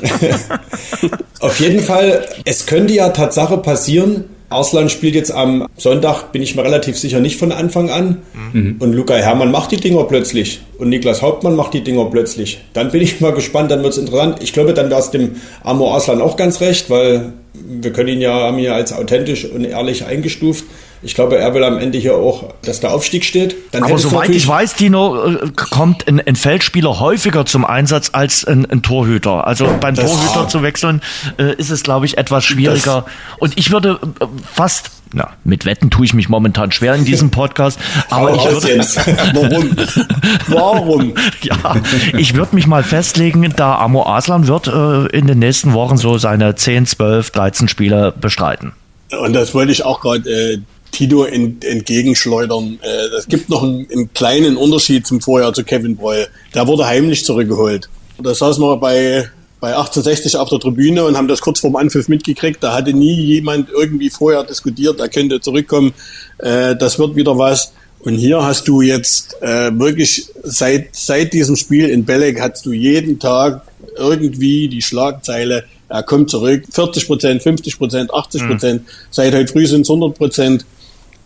<laughs> Auf jeden Fall, es könnte ja Tatsache passieren, Arslan spielt jetzt am Sonntag, bin ich mir relativ sicher, nicht von Anfang an. Mhm. Und Luca Herrmann macht die Dinger plötzlich. Und Niklas Hauptmann macht die Dinger plötzlich. Dann bin ich <laughs> mal gespannt, dann wird es interessant. Ich glaube, dann wäre es dem Amor Arslan auch ganz recht, weil wir können ihn ja, haben ihn ja als authentisch und ehrlich eingestuft. Ich glaube, er will am Ende hier auch, dass der Aufstieg steht. Dann Aber soweit ich weiß, Dino, äh, kommt ein, ein, Feldspieler häufiger zum Einsatz als ein, ein Torhüter. Also beim das Torhüter zu wechseln, äh, ist es, glaube ich, etwas schwieriger. Und ich würde äh, fast na, mit Wetten tue ich mich momentan schwer in diesem Podcast, <laughs> aber ich würde, <laughs> Warum? Warum? <laughs> ja, ich würde mich mal festlegen, da Amo Aslan wird äh, in den nächsten Wochen so seine 10, 12, 13 Spiele bestreiten. Und das wollte ich auch gerade äh, Tito ent, entgegenschleudern. Äh, es gibt noch einen, einen, kleinen Unterschied zum Vorjahr zu Kevin Breul. Der wurde heimlich zurückgeholt. Da saßen wir bei, bei 1860 auf der Tribüne und haben das kurz vorm Anpfiff mitgekriegt. Da hatte nie jemand irgendwie vorher diskutiert, er könnte zurückkommen. Äh, das wird wieder was. Und hier hast du jetzt äh, wirklich seit, seit diesem Spiel in Belek hast du jeden Tag irgendwie die Schlagzeile, er kommt zurück, 40 Prozent, 50 Prozent, 80 Prozent, mhm. seit heute früh sind es 100 Prozent.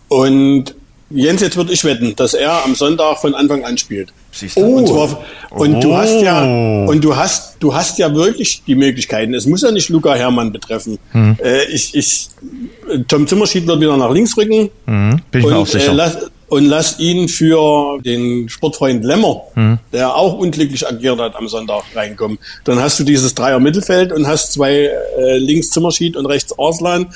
Und Jens, jetzt würde ich wetten, dass er am Sonntag von Anfang an spielt. Siehst du? Oh. Und, zwar, und oh. du hast ja, oh. und du hast, du hast ja wirklich die Möglichkeiten. Es muss ja nicht Luca Hermann betreffen. Hm. Äh, ich, ich, Tom Zimmerschied wird wieder nach links rücken. Hm. Bin ich und, mir auch sicher. Äh, lass, und lass ihn für den Sportfreund Lemmer, hm. der auch unglücklich agiert hat, am Sonntag reinkommen. Dann hast du dieses Dreier Mittelfeld und hast zwei äh, links Zimmerschied und rechts Arslan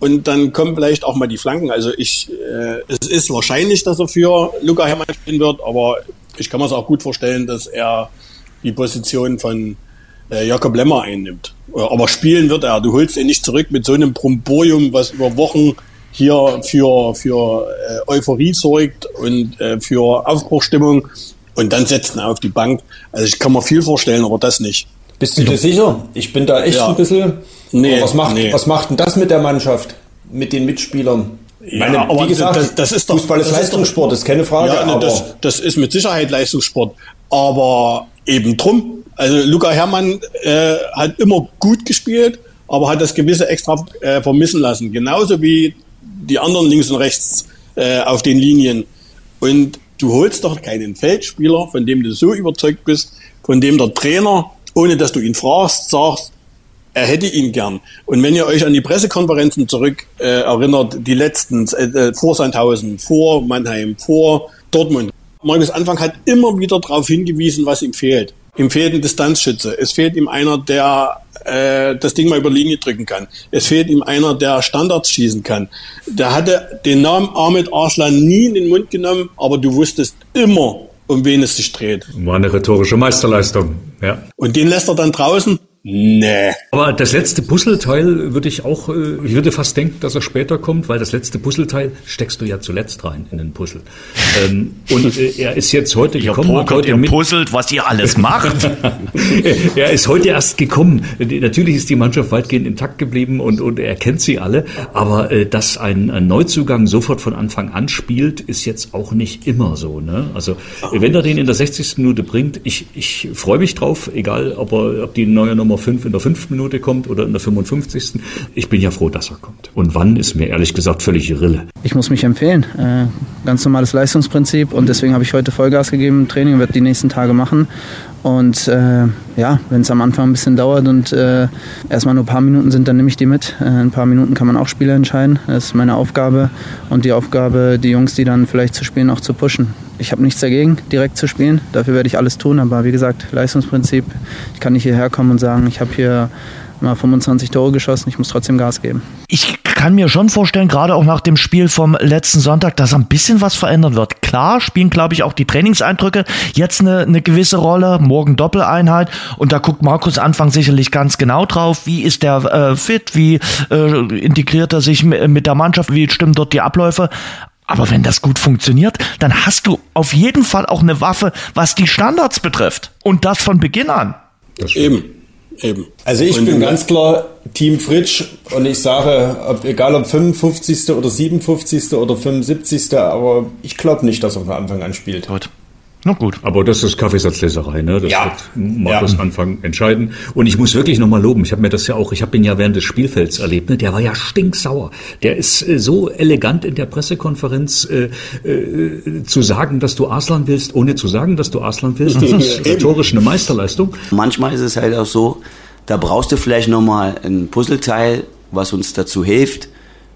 und dann kommen vielleicht auch mal die Flanken. Also ich, äh, es ist wahrscheinlich, dass er für Luca Hermann spielen wird, aber ich kann mir es auch gut vorstellen, dass er die Position von äh, Jakob Lemmer einnimmt. Aber spielen wird er. Du holst ihn nicht zurück mit so einem Promborium, was über Wochen hier für, für äh, Euphorie sorgt und äh, für Aufbruchstimmung und dann setzen auf die Bank. Also ich kann mir viel vorstellen, aber das nicht. Bist du dir sicher? Ich bin da echt Ja. ein bisschen. Nee, was macht, nee. was macht denn das mit der Mannschaft? Mit den Mitspielern? Ja, meine, aber wie gesagt, das- das ist doch- Fußball ist das ist Leistungssport, ist keine Frage. Ja, ne, das, das ist mit Sicherheit Leistungssport. Aber eben drum. Also Luca Herrmann äh, hat immer gut gespielt, aber hat das gewisse extra äh, vermissen lassen. Genauso wie die anderen links und rechts äh, auf den Linien. Und du holst doch keinen Feldspieler, von dem du so überzeugt bist, von dem der Trainer, ohne dass du ihn fragst, sagt, er hätte ihn gern. Und wenn ihr euch an die Pressekonferenzen zurück äh, erinnert, die letzten äh, äh, vor Sandhausen, vor Mannheim, vor Dortmund, Markus Anfang hat immer wieder darauf hingewiesen, was ihm fehlt. Ihm fehlt ein Distanzschütze. Es fehlt ihm einer, der äh, das Ding mal über Linie drücken kann. Es fehlt ihm einer, der Standards schießen kann. Der hatte den Namen Ahmed Arslan nie in den Mund genommen, aber du wusstest immer, um wen es sich dreht. War eine rhetorische Meisterleistung. Ja. Und den lässt er dann draußen? Nee. Aber das letzte Puzzleteil würde ich auch, äh, ich würde fast denken, dass er später kommt, weil das letzte Puzzleteil steckst du ja zuletzt rein in den Puzzle. Ähm, und äh, er ist jetzt heute Ihr gekommen, pokert, heute ihr mit, puzzelt, was ihr alles macht. <laughs> er ist heute erst gekommen. Natürlich ist die Mannschaft weitgehend intakt geblieben und, und er kennt sie alle. Aber äh, dass ein, ein Neuzugang sofort von Anfang an spielt, ist jetzt auch nicht immer so. Ne? Also wenn er den in der 60. Minute bringt, ich, ich freue mich drauf, egal ob, er, ob die neue Nummer 5 in der 5. Minute kommt oder in der 55. Ich bin ja froh, dass er kommt. Und wann ist mir ehrlich gesagt völlig Rille. Ich muss mich empfehlen. Äh, ganz normales Leistungsprinzip und deswegen habe ich heute Vollgas gegeben Training werde die nächsten Tage machen. Und äh, ja, wenn es am Anfang ein bisschen dauert und äh, erstmal nur ein paar Minuten sind, dann nehme ich die mit. Äh, in ein paar Minuten kann man auch Spiele entscheiden. Das ist meine Aufgabe und die Aufgabe, die Jungs, die dann vielleicht zu spielen, auch zu pushen. Ich habe nichts dagegen, direkt zu spielen. Dafür werde ich alles tun. Aber wie gesagt, Leistungsprinzip. Ich kann nicht hierher kommen und sagen, ich habe hier mal 25 Tore geschossen. Ich muss trotzdem Gas geben. Ich kann mir schon vorstellen, gerade auch nach dem Spiel vom letzten Sonntag, dass ein bisschen was verändern wird. Klar spielen, glaube ich, auch die Trainingseindrücke jetzt eine, eine gewisse Rolle. Morgen Doppeleinheit. Und da guckt Markus Anfang sicherlich ganz genau drauf. Wie ist der äh, fit? Wie äh, integriert er sich mi- mit der Mannschaft? Wie stimmen dort die Abläufe? Aber wenn das gut funktioniert, dann hast du auf jeden Fall auch eine Waffe, was die Standards betrifft. Und das von Beginn an. Eben. Eben. Also ich Und- bin ganz klar Team Fritsch und ich sage, ob, egal ob 55. oder 57. oder 75. aber ich glaube nicht, dass er von Anfang an spielt. Gut. Na gut. Aber das ist Kaffeesatzleserei, ne? Das Ja. wird Markus Ja. Anfang entscheiden. Und ich muss wirklich nochmal loben. Ich habe mir das ja auch, ich habe ihn ja während des Spielfelds erlebt. Ne? Der war ja stinksauer. Der ist äh, so elegant in der Pressekonferenz äh, äh, zu sagen, dass du Arslan willst, ohne zu sagen, dass du Arslan willst. <laughs> Das ist rhetorisch eine Meisterleistung. Manchmal ist es halt auch so, da brauchst du vielleicht nochmal ein Puzzleteil, was uns dazu hilft,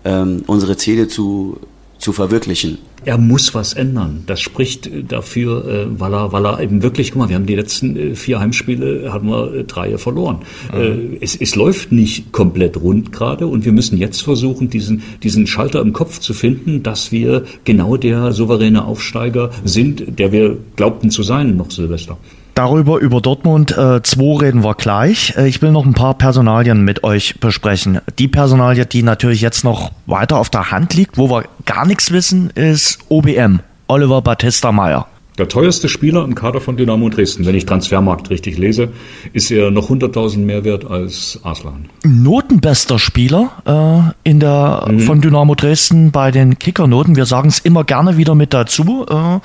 ähm, unsere Ziele zu, zu verwirklichen. Er muss was ändern. Das spricht äh, dafür, äh, weil er, weil er eben wirklich, guck mal, wir haben die letzten äh, vier Heimspiele, haben wir drei verloren. Äh, Es, es läuft nicht komplett rund gerade und wir müssen jetzt versuchen, diesen, diesen Schalter im Kopf zu finden, dass wir genau der souveräne Aufsteiger sind, der wir glaubten zu sein noch Silvester. Darüber, über Dortmund äh, 2 reden wir gleich. Äh, ich will noch ein paar Personalien mit euch besprechen. Die Personalie, die natürlich jetzt noch weiter auf der Hand liegt, wo wir gar nichts wissen, ist OBM, Oliver Battista Meyer. Der teuerste Spieler im Kader von Dynamo Dresden, wenn ich Transfermarkt richtig lese, ist er noch 100.000 mehr wert als Arslan. Notenbester Spieler äh, in der von Dynamo Dresden bei den Kickernoten. Wir sagen es immer gerne wieder mit dazu. Äh,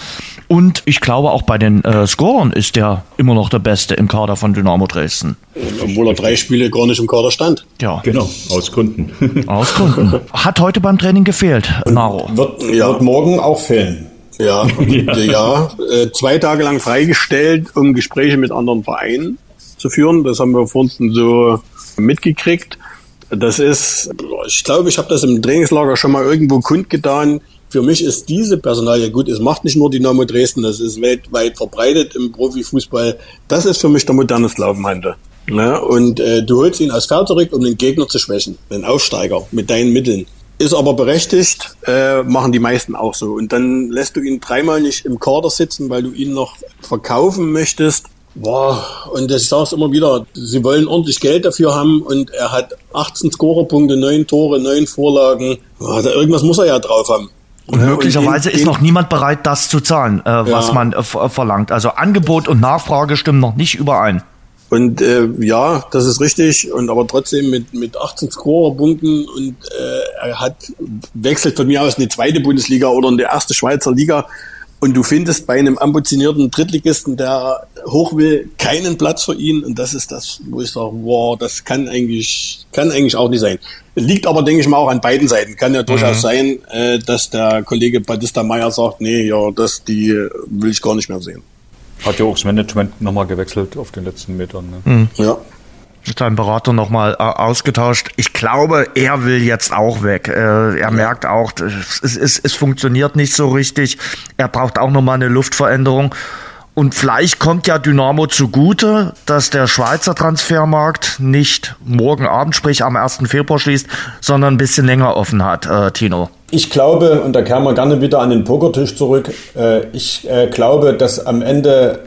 und ich glaube auch bei den äh, Scorern ist der immer noch der Beste im Kader von Dynamo Dresden. Obwohl er drei Spiele gar nicht im Kader stand. Ja, Genau, aus Gründen. aus Gründen. <laughs> Hat heute beim Training gefehlt, Naro. Wird, Ja. wird morgen auch fehlen. Ja, <laughs> äh, ja. Äh, zwei Tage lang freigestellt, um Gespräche mit anderen Vereinen zu führen. Das haben wir vorhin so mitgekriegt. Das ist, ich glaube, ich habe das im Trainingslager schon mal irgendwo kundgetan. Für mich ist diese Personalie gut. Es macht nicht nur Dynamo Dresden, das ist weltweit verbreitet im Profifußball. Das ist für mich der moderne Slavenhandel. Ja, und äh, du holst ihn aus Feld zurück, um den Gegner zu schwächen, den Aufsteiger, mit deinen Mitteln. Ist aber berechtigt, äh, machen die meisten auch so. Und dann lässt du ihn dreimal nicht im Kader sitzen, weil du ihn noch verkaufen möchtest. Boah, und ich sage es immer wieder, sie wollen ordentlich Geld dafür haben und er hat 18 Scorerpunkte, 9 Tore, 9 Vorlagen. Oh, da, irgendwas muss er ja drauf haben. Und Ja, möglicherweise und den- ist noch niemand bereit, das zu zahlen, äh, was Ja. man äh, ver- verlangt. Also Angebot und Nachfrage stimmen noch nicht überein. Und äh, ja, das ist richtig. Und aber trotzdem mit, mit 18 Scorerpunkten und äh, er hat wechselt von mir aus in die zweite Bundesliga oder in die erste Schweizer Liga. Und du findest bei einem ambitionierten Drittligisten, der hoch will, keinen Platz für ihn. Und das ist das, wo ich sage, wow, das kann eigentlich, kann eigentlich auch nicht sein. Liegt aber, denke ich mal, auch an beiden Seiten. Kann ja durchaus sein, äh, dass der Kollege Batista Meyer sagt, nee, ja, das, die will ich gar nicht mehr sehen. Hat ja auch das Management nochmal gewechselt auf den letzten Metern. Ne? Ja. Sein Berater nochmal äh, ausgetauscht. Ich glaube, er will jetzt auch weg. Äh, er merkt auch, es, es, es funktioniert nicht so richtig. Er braucht auch nochmal eine Luftveränderung. Und vielleicht kommt ja Dynamo zugute, dass der Schweizer Transfermarkt nicht morgen Abend, sprich am 1. Februar schließt, sondern ein bisschen länger offen hat, äh, Tino. Ich glaube, und da kehren wir gerne wieder an den Pokertisch zurück, äh, ich äh, glaube, dass am Ende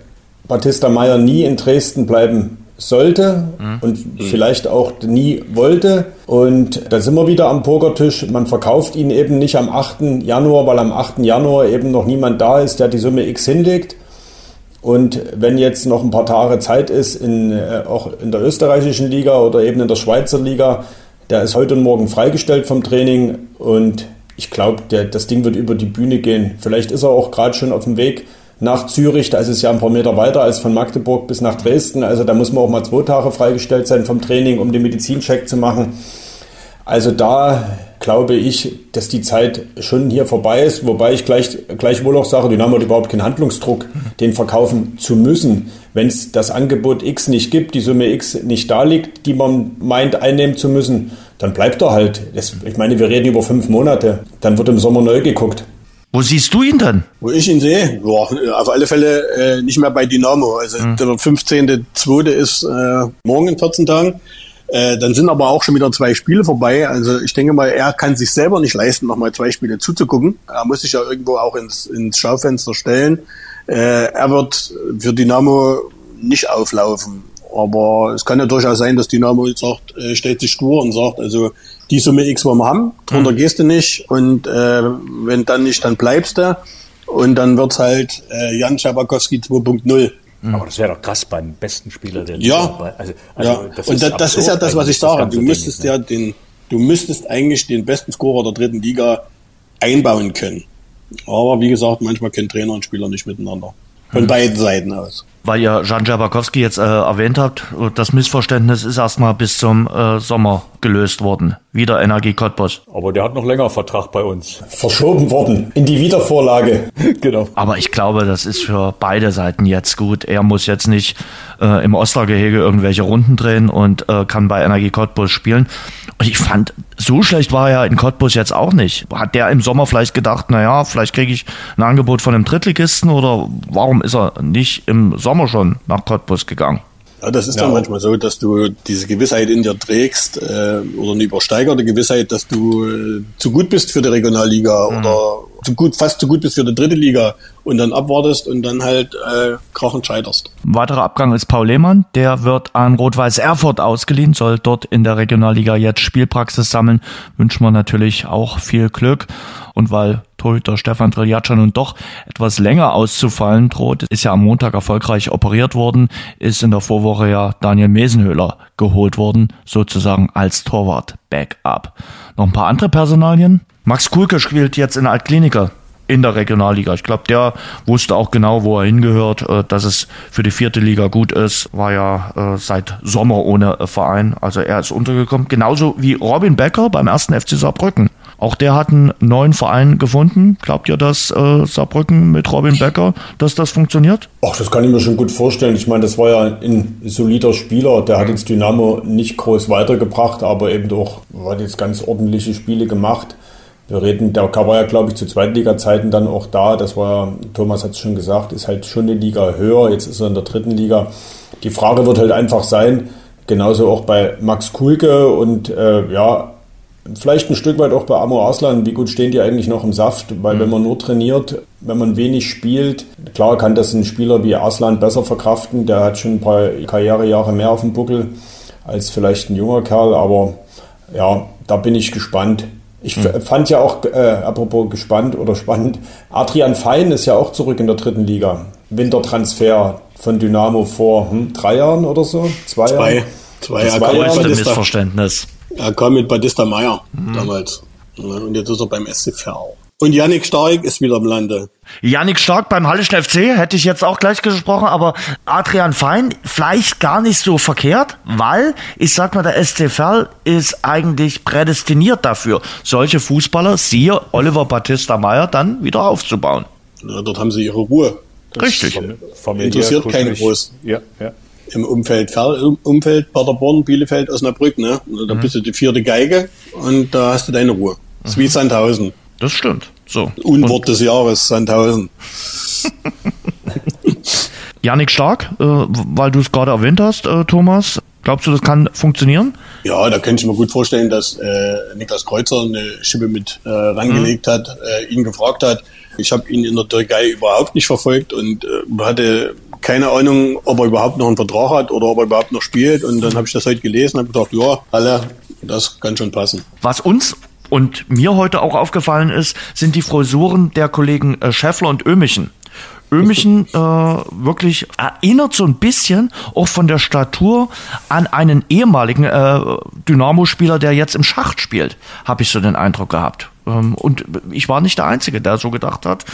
Batista Meyer nie in Dresden bleiben sollte und vielleicht auch nie wollte. Und da sind wir wieder am Pokertisch. Man verkauft ihn eben nicht am 8. Januar, weil am 8. Januar eben noch niemand da ist, der die Summe X hinlegt. Und wenn jetzt noch ein paar Tage Zeit ist, in, äh, auch in der österreichischen Liga oder eben in der Schweizer Liga, der ist heute und morgen freigestellt vom Training und ich glaube, das Ding wird über die Bühne gehen. Vielleicht ist er auch gerade schon auf dem Weg nach Zürich, da ist es ja ein paar Meter weiter als von Magdeburg bis nach Dresden. Also da muss man auch mal zwei Tage freigestellt sein vom Training, um den Medizincheck zu machen. Also da glaube ich, dass die Zeit schon hier vorbei ist, wobei ich gleich, gleichwohl auch sage, Dynamo hat überhaupt keinen Handlungsdruck, den verkaufen zu müssen. Wenn es das Angebot X nicht gibt, die Summe X nicht da liegt, die man meint einnehmen zu müssen, dann bleibt er halt. Das, ich meine, wir reden über fünf Monate. Dann wird im Sommer neu geguckt. Wo siehst du ihn denn? Wo ich ihn sehe, boah, auf alle Fälle äh, nicht mehr bei Dynamo. Also der 15.2. ist äh, morgen in 14 Tagen. Äh, dann sind aber auch schon wieder zwei Spiele vorbei. Also ich denke mal, er kann sich selber nicht leisten, nochmal zwei Spiele zuzugucken. Er muss sich ja irgendwo auch ins, ins Schaufenster stellen. Äh, er wird für Dynamo nicht auflaufen. Aber es kann ja durchaus sein, dass Dynamo jetzt sagt, äh, stellt sich stur und sagt, also die Summe X wollen wir haben, drunter gehst du nicht und äh, wenn dann nicht, dann bleibst du. Und dann wird's halt äh, Jan Schabakowski 2.0. Aber das wäre doch krass beim besten Spieler der Liga. Ja, Also, also ja. und das, das ist ja das, was ich sage. Du müsstest ne? ja den, du müsstest eigentlich den besten Scorer der dritten Liga einbauen können. Aber wie gesagt, manchmal können Trainer und Spieler nicht miteinander. Von Hm. beiden Seiten aus. Weil ihr Jan Jabakowski jetzt äh, erwähnt habt, das Missverständnis ist erstmal bis zum äh, Sommer gelöst worden. Wieder Energie Cottbus. Aber der hat noch länger Vertrag bei uns. Verschoben worden in die Wiedervorlage. <laughs> genau. Aber ich glaube, das ist für beide Seiten jetzt gut. Er muss jetzt nicht äh, im Ostergehege irgendwelche Runden drehen und äh, kann bei Energie Cottbus spielen. Und ich fand, so schlecht war er in Cottbus jetzt auch nicht. Hat der im Sommer vielleicht gedacht, naja, vielleicht kriege ich ein Angebot von einem Drittligisten oder warum ist er nicht im Sommer schon nach Cottbus gegangen? Ja, das ist dann manchmal so, dass du diese Gewissheit in dir trägst äh, oder eine übersteigerte Gewissheit, dass du äh, zu gut bist für die Regionalliga Mhm. oder zu gut, fast zu gut bist für die dritte Liga und dann abwartest und dann halt äh, krachend scheiterst. Ein weiterer Abgang ist Paul Lehmann. Der wird an Rot-Weiß Erfurt ausgeliehen, soll dort in der Regionalliga jetzt Spielpraxis sammeln. Wünschen wir natürlich auch viel Glück. Und weil Torhüter Stefan Triljatscha nun doch etwas länger auszufallen droht, ist ja am Montag erfolgreich operiert worden, ist in der Vorwoche ja Daniel Mesenhöhler geholt worden, sozusagen als Torwart-Backup. Noch ein paar andere Personalien. Max Kulke spielt jetzt in Altkliniker in der Regionalliga. Ich glaube, der wusste auch genau, wo er hingehört, äh, dass es für die vierte Liga gut ist. War ja äh, seit Sommer ohne äh, Verein. Also er ist untergekommen. Genauso wie Robin Becker beim ersten FC Saarbrücken. Auch der hat einen neuen Verein gefunden. Glaubt ihr, dass äh, Saarbrücken mit Robin Becker, dass das funktioniert? Ach, das kann ich mir schon gut vorstellen. Ich meine, das war ja ein solider Spieler. Der hat jetzt Dynamo nicht groß weitergebracht, aber eben doch, hat jetzt ganz ordentliche Spiele gemacht. Wir reden, der war ja, glaube ich, zu Zweitliga-Zeiten dann auch da. Das war, Thomas hat es schon gesagt, ist halt schon eine Liga höher. Jetzt ist er in der dritten Liga. Die Frage wird halt einfach sein, genauso auch bei Max Kulke und äh, ja, Vielleicht ein Stück weit auch bei Amo Arslan, wie gut stehen die eigentlich noch im Saft? Weil mhm. wenn man nur trainiert, wenn man wenig spielt, klar kann das ein Spieler wie Arslan besser verkraften, der hat schon ein paar Karrierejahre mehr auf dem Buckel als vielleicht ein junger Kerl, aber ja, da bin ich gespannt. Ich mhm. fand ja auch, äh, apropos gespannt oder spannend, Adrian Fein ist ja auch zurück in der dritten Liga. Wintertransfer von Dynamo vor hm, drei Jahren oder so? Zwei, zwei. Jahren? Zwei, zwei Jahre. Größte Missverständnis. Er kam mit Batista Meyer mhm. damals. Und jetzt ist er beim SCV. Und Yannick Stark ist wieder im Lande. Yannick Stark beim Hallischen FC hätte ich jetzt auch gleich gesprochen, aber Adrian Fein vielleicht gar nicht so verkehrt, weil ich sag mal, der SCV ist eigentlich prädestiniert dafür, solche Fußballer, siehe Oliver Batista Meyer, dann wieder aufzubauen. Ja, dort haben sie ihre Ruhe. Das Richtig. Interessiert keinen groß. Ja, ja im Umfeld, Umfeld Paderborn, Bielefeld, Osnabrück, ne? Da mhm. bist du die vierte Geige und da hast du deine Ruhe. Das ist wie mhm. Sandhausen. Das stimmt. So. Unwort des Jahres, Sandhausen. <laughs> Janik Stark, äh, weil du es gerade erwähnt hast, äh, Thomas. Glaubst du, das kann funktionieren? Ja, da könnte ich mir gut vorstellen, dass äh, Niklas Kreuzer eine Schippe mit äh, rangelegt mhm. hat, äh, ihn gefragt hat. Ich habe ihn in der Türkei überhaupt nicht verfolgt und äh, hatte keine Ahnung, ob er überhaupt noch einen Vertrag hat oder ob er überhaupt noch spielt. Und dann habe ich das heute gelesen und habe gedacht, ja, alle, das kann schon passen. Was uns und mir heute auch aufgefallen ist, sind die Frisuren der Kollegen äh, Schäffler und Ömichen. Ömichen <laughs> äh, wirklich erinnert so ein bisschen auch von der Statur an einen ehemaligen äh, Dynamo-Spieler, der jetzt im Schacht spielt, habe ich so den Eindruck gehabt. Ähm, und ich war nicht der Einzige, der so gedacht hat.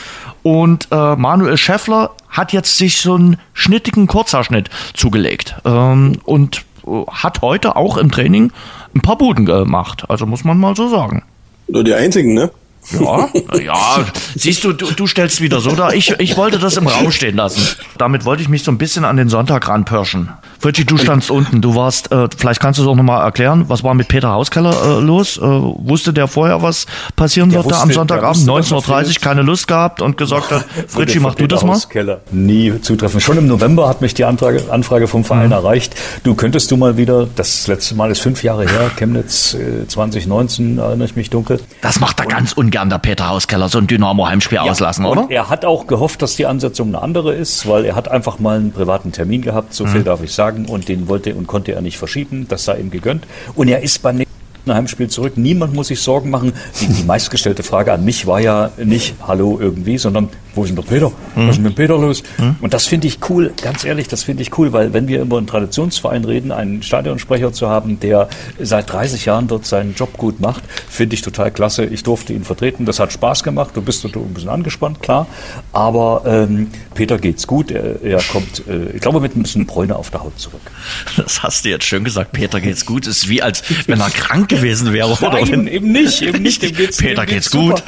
Und äh, Manuel Schäffler hat jetzt sich so einen schnittigen Kurzhaarschnitt zugelegt ähm, und äh, hat heute auch im Training ein paar Buden gemacht. Also muss man mal so sagen. Nur die einzigen, ne? Ja, <laughs> ja, siehst du, du, du stellst wieder so da. Ich, ich wollte das im Raum stehen lassen. Damit wollte ich mich so ein bisschen an den Sonntag ranpirschen. Fritzi, du standst unten. Du warst, äh, vielleicht kannst du es auch nochmal erklären, was war mit Peter Hauskeller äh, los? Äh, wusste der vorher, was passieren der wird wusste, da am Sonntagabend? 19.30 Uhr keine Lust gehabt und gesagt hat, <laughs> Fritschi, mach du das mal? Hauskeller nie zutreffen. Schon im November hat mich die Anfrage, Anfrage vom Verein mhm. erreicht. Du könntest du mal wieder, das letzte Mal ist fünf Jahre her, Chemnitz äh, 2019, erinnere ich mich dunkel. Das macht er und ganz ungern, der Peter Hauskeller, so ein Dynamo-Heimspiel ja, auslassen, oder? er hat auch gehofft, dass die Ansetzung eine andere ist, weil er hat einfach mal einen privaten Termin gehabt, so viel mhm. darf ich sagen sagen und den wollte und konnte er nicht verschieben. Das sei ihm gegönnt. Und er ist beim nächsten Heimspiel zurück. Niemand muss sich Sorgen machen. Die, die meistgestellte Frage an mich war ja nicht Hallo irgendwie, sondern wo ist denn der Peter? Mhm. Was ist denn mit Peter los? Mhm. Und das finde ich cool, ganz ehrlich, das finde ich cool, weil wenn wir über einen Traditionsverein reden, einen Stadionsprecher zu haben, der seit 30 Jahren dort seinen Job gut macht, finde ich total klasse. Ich durfte ihn vertreten, das hat Spaß gemacht. Du bist ein bisschen angespannt, klar. Aber ähm, Peter geht's gut. Er, er kommt, äh, ich glaube, mit ein bisschen Bräune auf der Haut zurück. Das hast du jetzt schön gesagt. Peter geht's gut. Ist wie als wenn er krank gewesen wäre. Oder? Nein, eben nicht, eben nicht. Dem geht's, Peter dem geht's, geht's gut.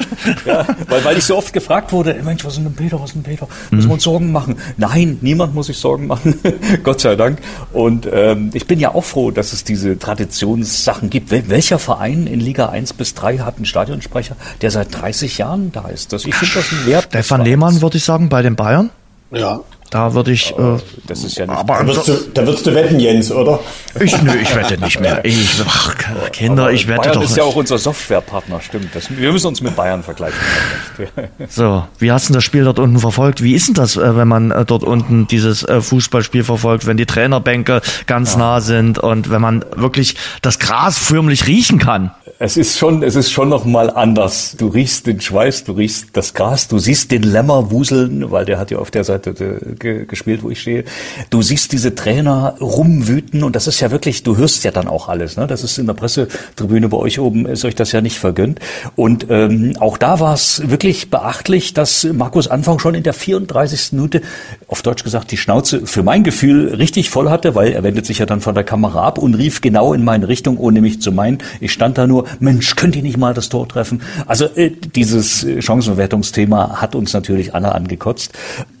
Ja, weil, weil ich so oft gefragt wurde, Mensch, was ist denn Peter, was ist denn Peter? Müssen wir uns Sorgen machen? Nein, niemand muss sich Sorgen machen. <laughs> Gott sei Dank. Und ähm, ich bin ja auch froh, dass es diese Traditionssachen gibt. Wel welcher Verein in Liga 1 bis 3 hat einen Stadionsprecher, der seit 30 Jahren da ist? Das, ich finde das ein Wert. Stefan Lehmann, würde ich sagen, bei den Bayern. Ja, da würde ich. Äh, das ist ja nicht. Aber da würdest, du, da würdest du wetten, Jens, oder? Ich, nö, ich wette nicht mehr. Ich, ach, Kinder, aber ich wette Bayern doch. ist ja auch unser Softwarepartner, stimmt. Das, wir müssen uns mit Bayern vergleichen. so, wie hast du das Spiel dort unten verfolgt? Wie ist denn das, äh, wenn man äh, dort unten dieses äh, Fußballspiel verfolgt, wenn die Trainerbänke ganz ja. nah sind und wenn man wirklich das Gras förmlich riechen kann? es ist schon, es ist schon noch mal anders. Du riechst den Schweiß, du riechst das Gras, du siehst den Lämmer wuseln, weil der hat ja auf der Seite ge gespielt, wo ich stehe. Du siehst diese Trainer rumwüten und das ist ja wirklich, du hörst ja dann auch alles. Ne? Das ist in der Pressetribüne bei euch oben, ist euch das ja nicht vergönnt. Und ähm, auch da war es wirklich beachtlich, dass Markus Anfang schon in der 34. Minute, auf Deutsch gesagt, die Schnauze für mein Gefühl richtig voll hatte, weil er wendet sich ja dann von der Kamera ab und rief genau in meine Richtung, ohne mich zu meinen. Ich stand da nur Mensch, könnt ihr nicht mal das Tor treffen? Also äh, dieses Chancenverwertungsthema hat uns natürlich alle angekotzt.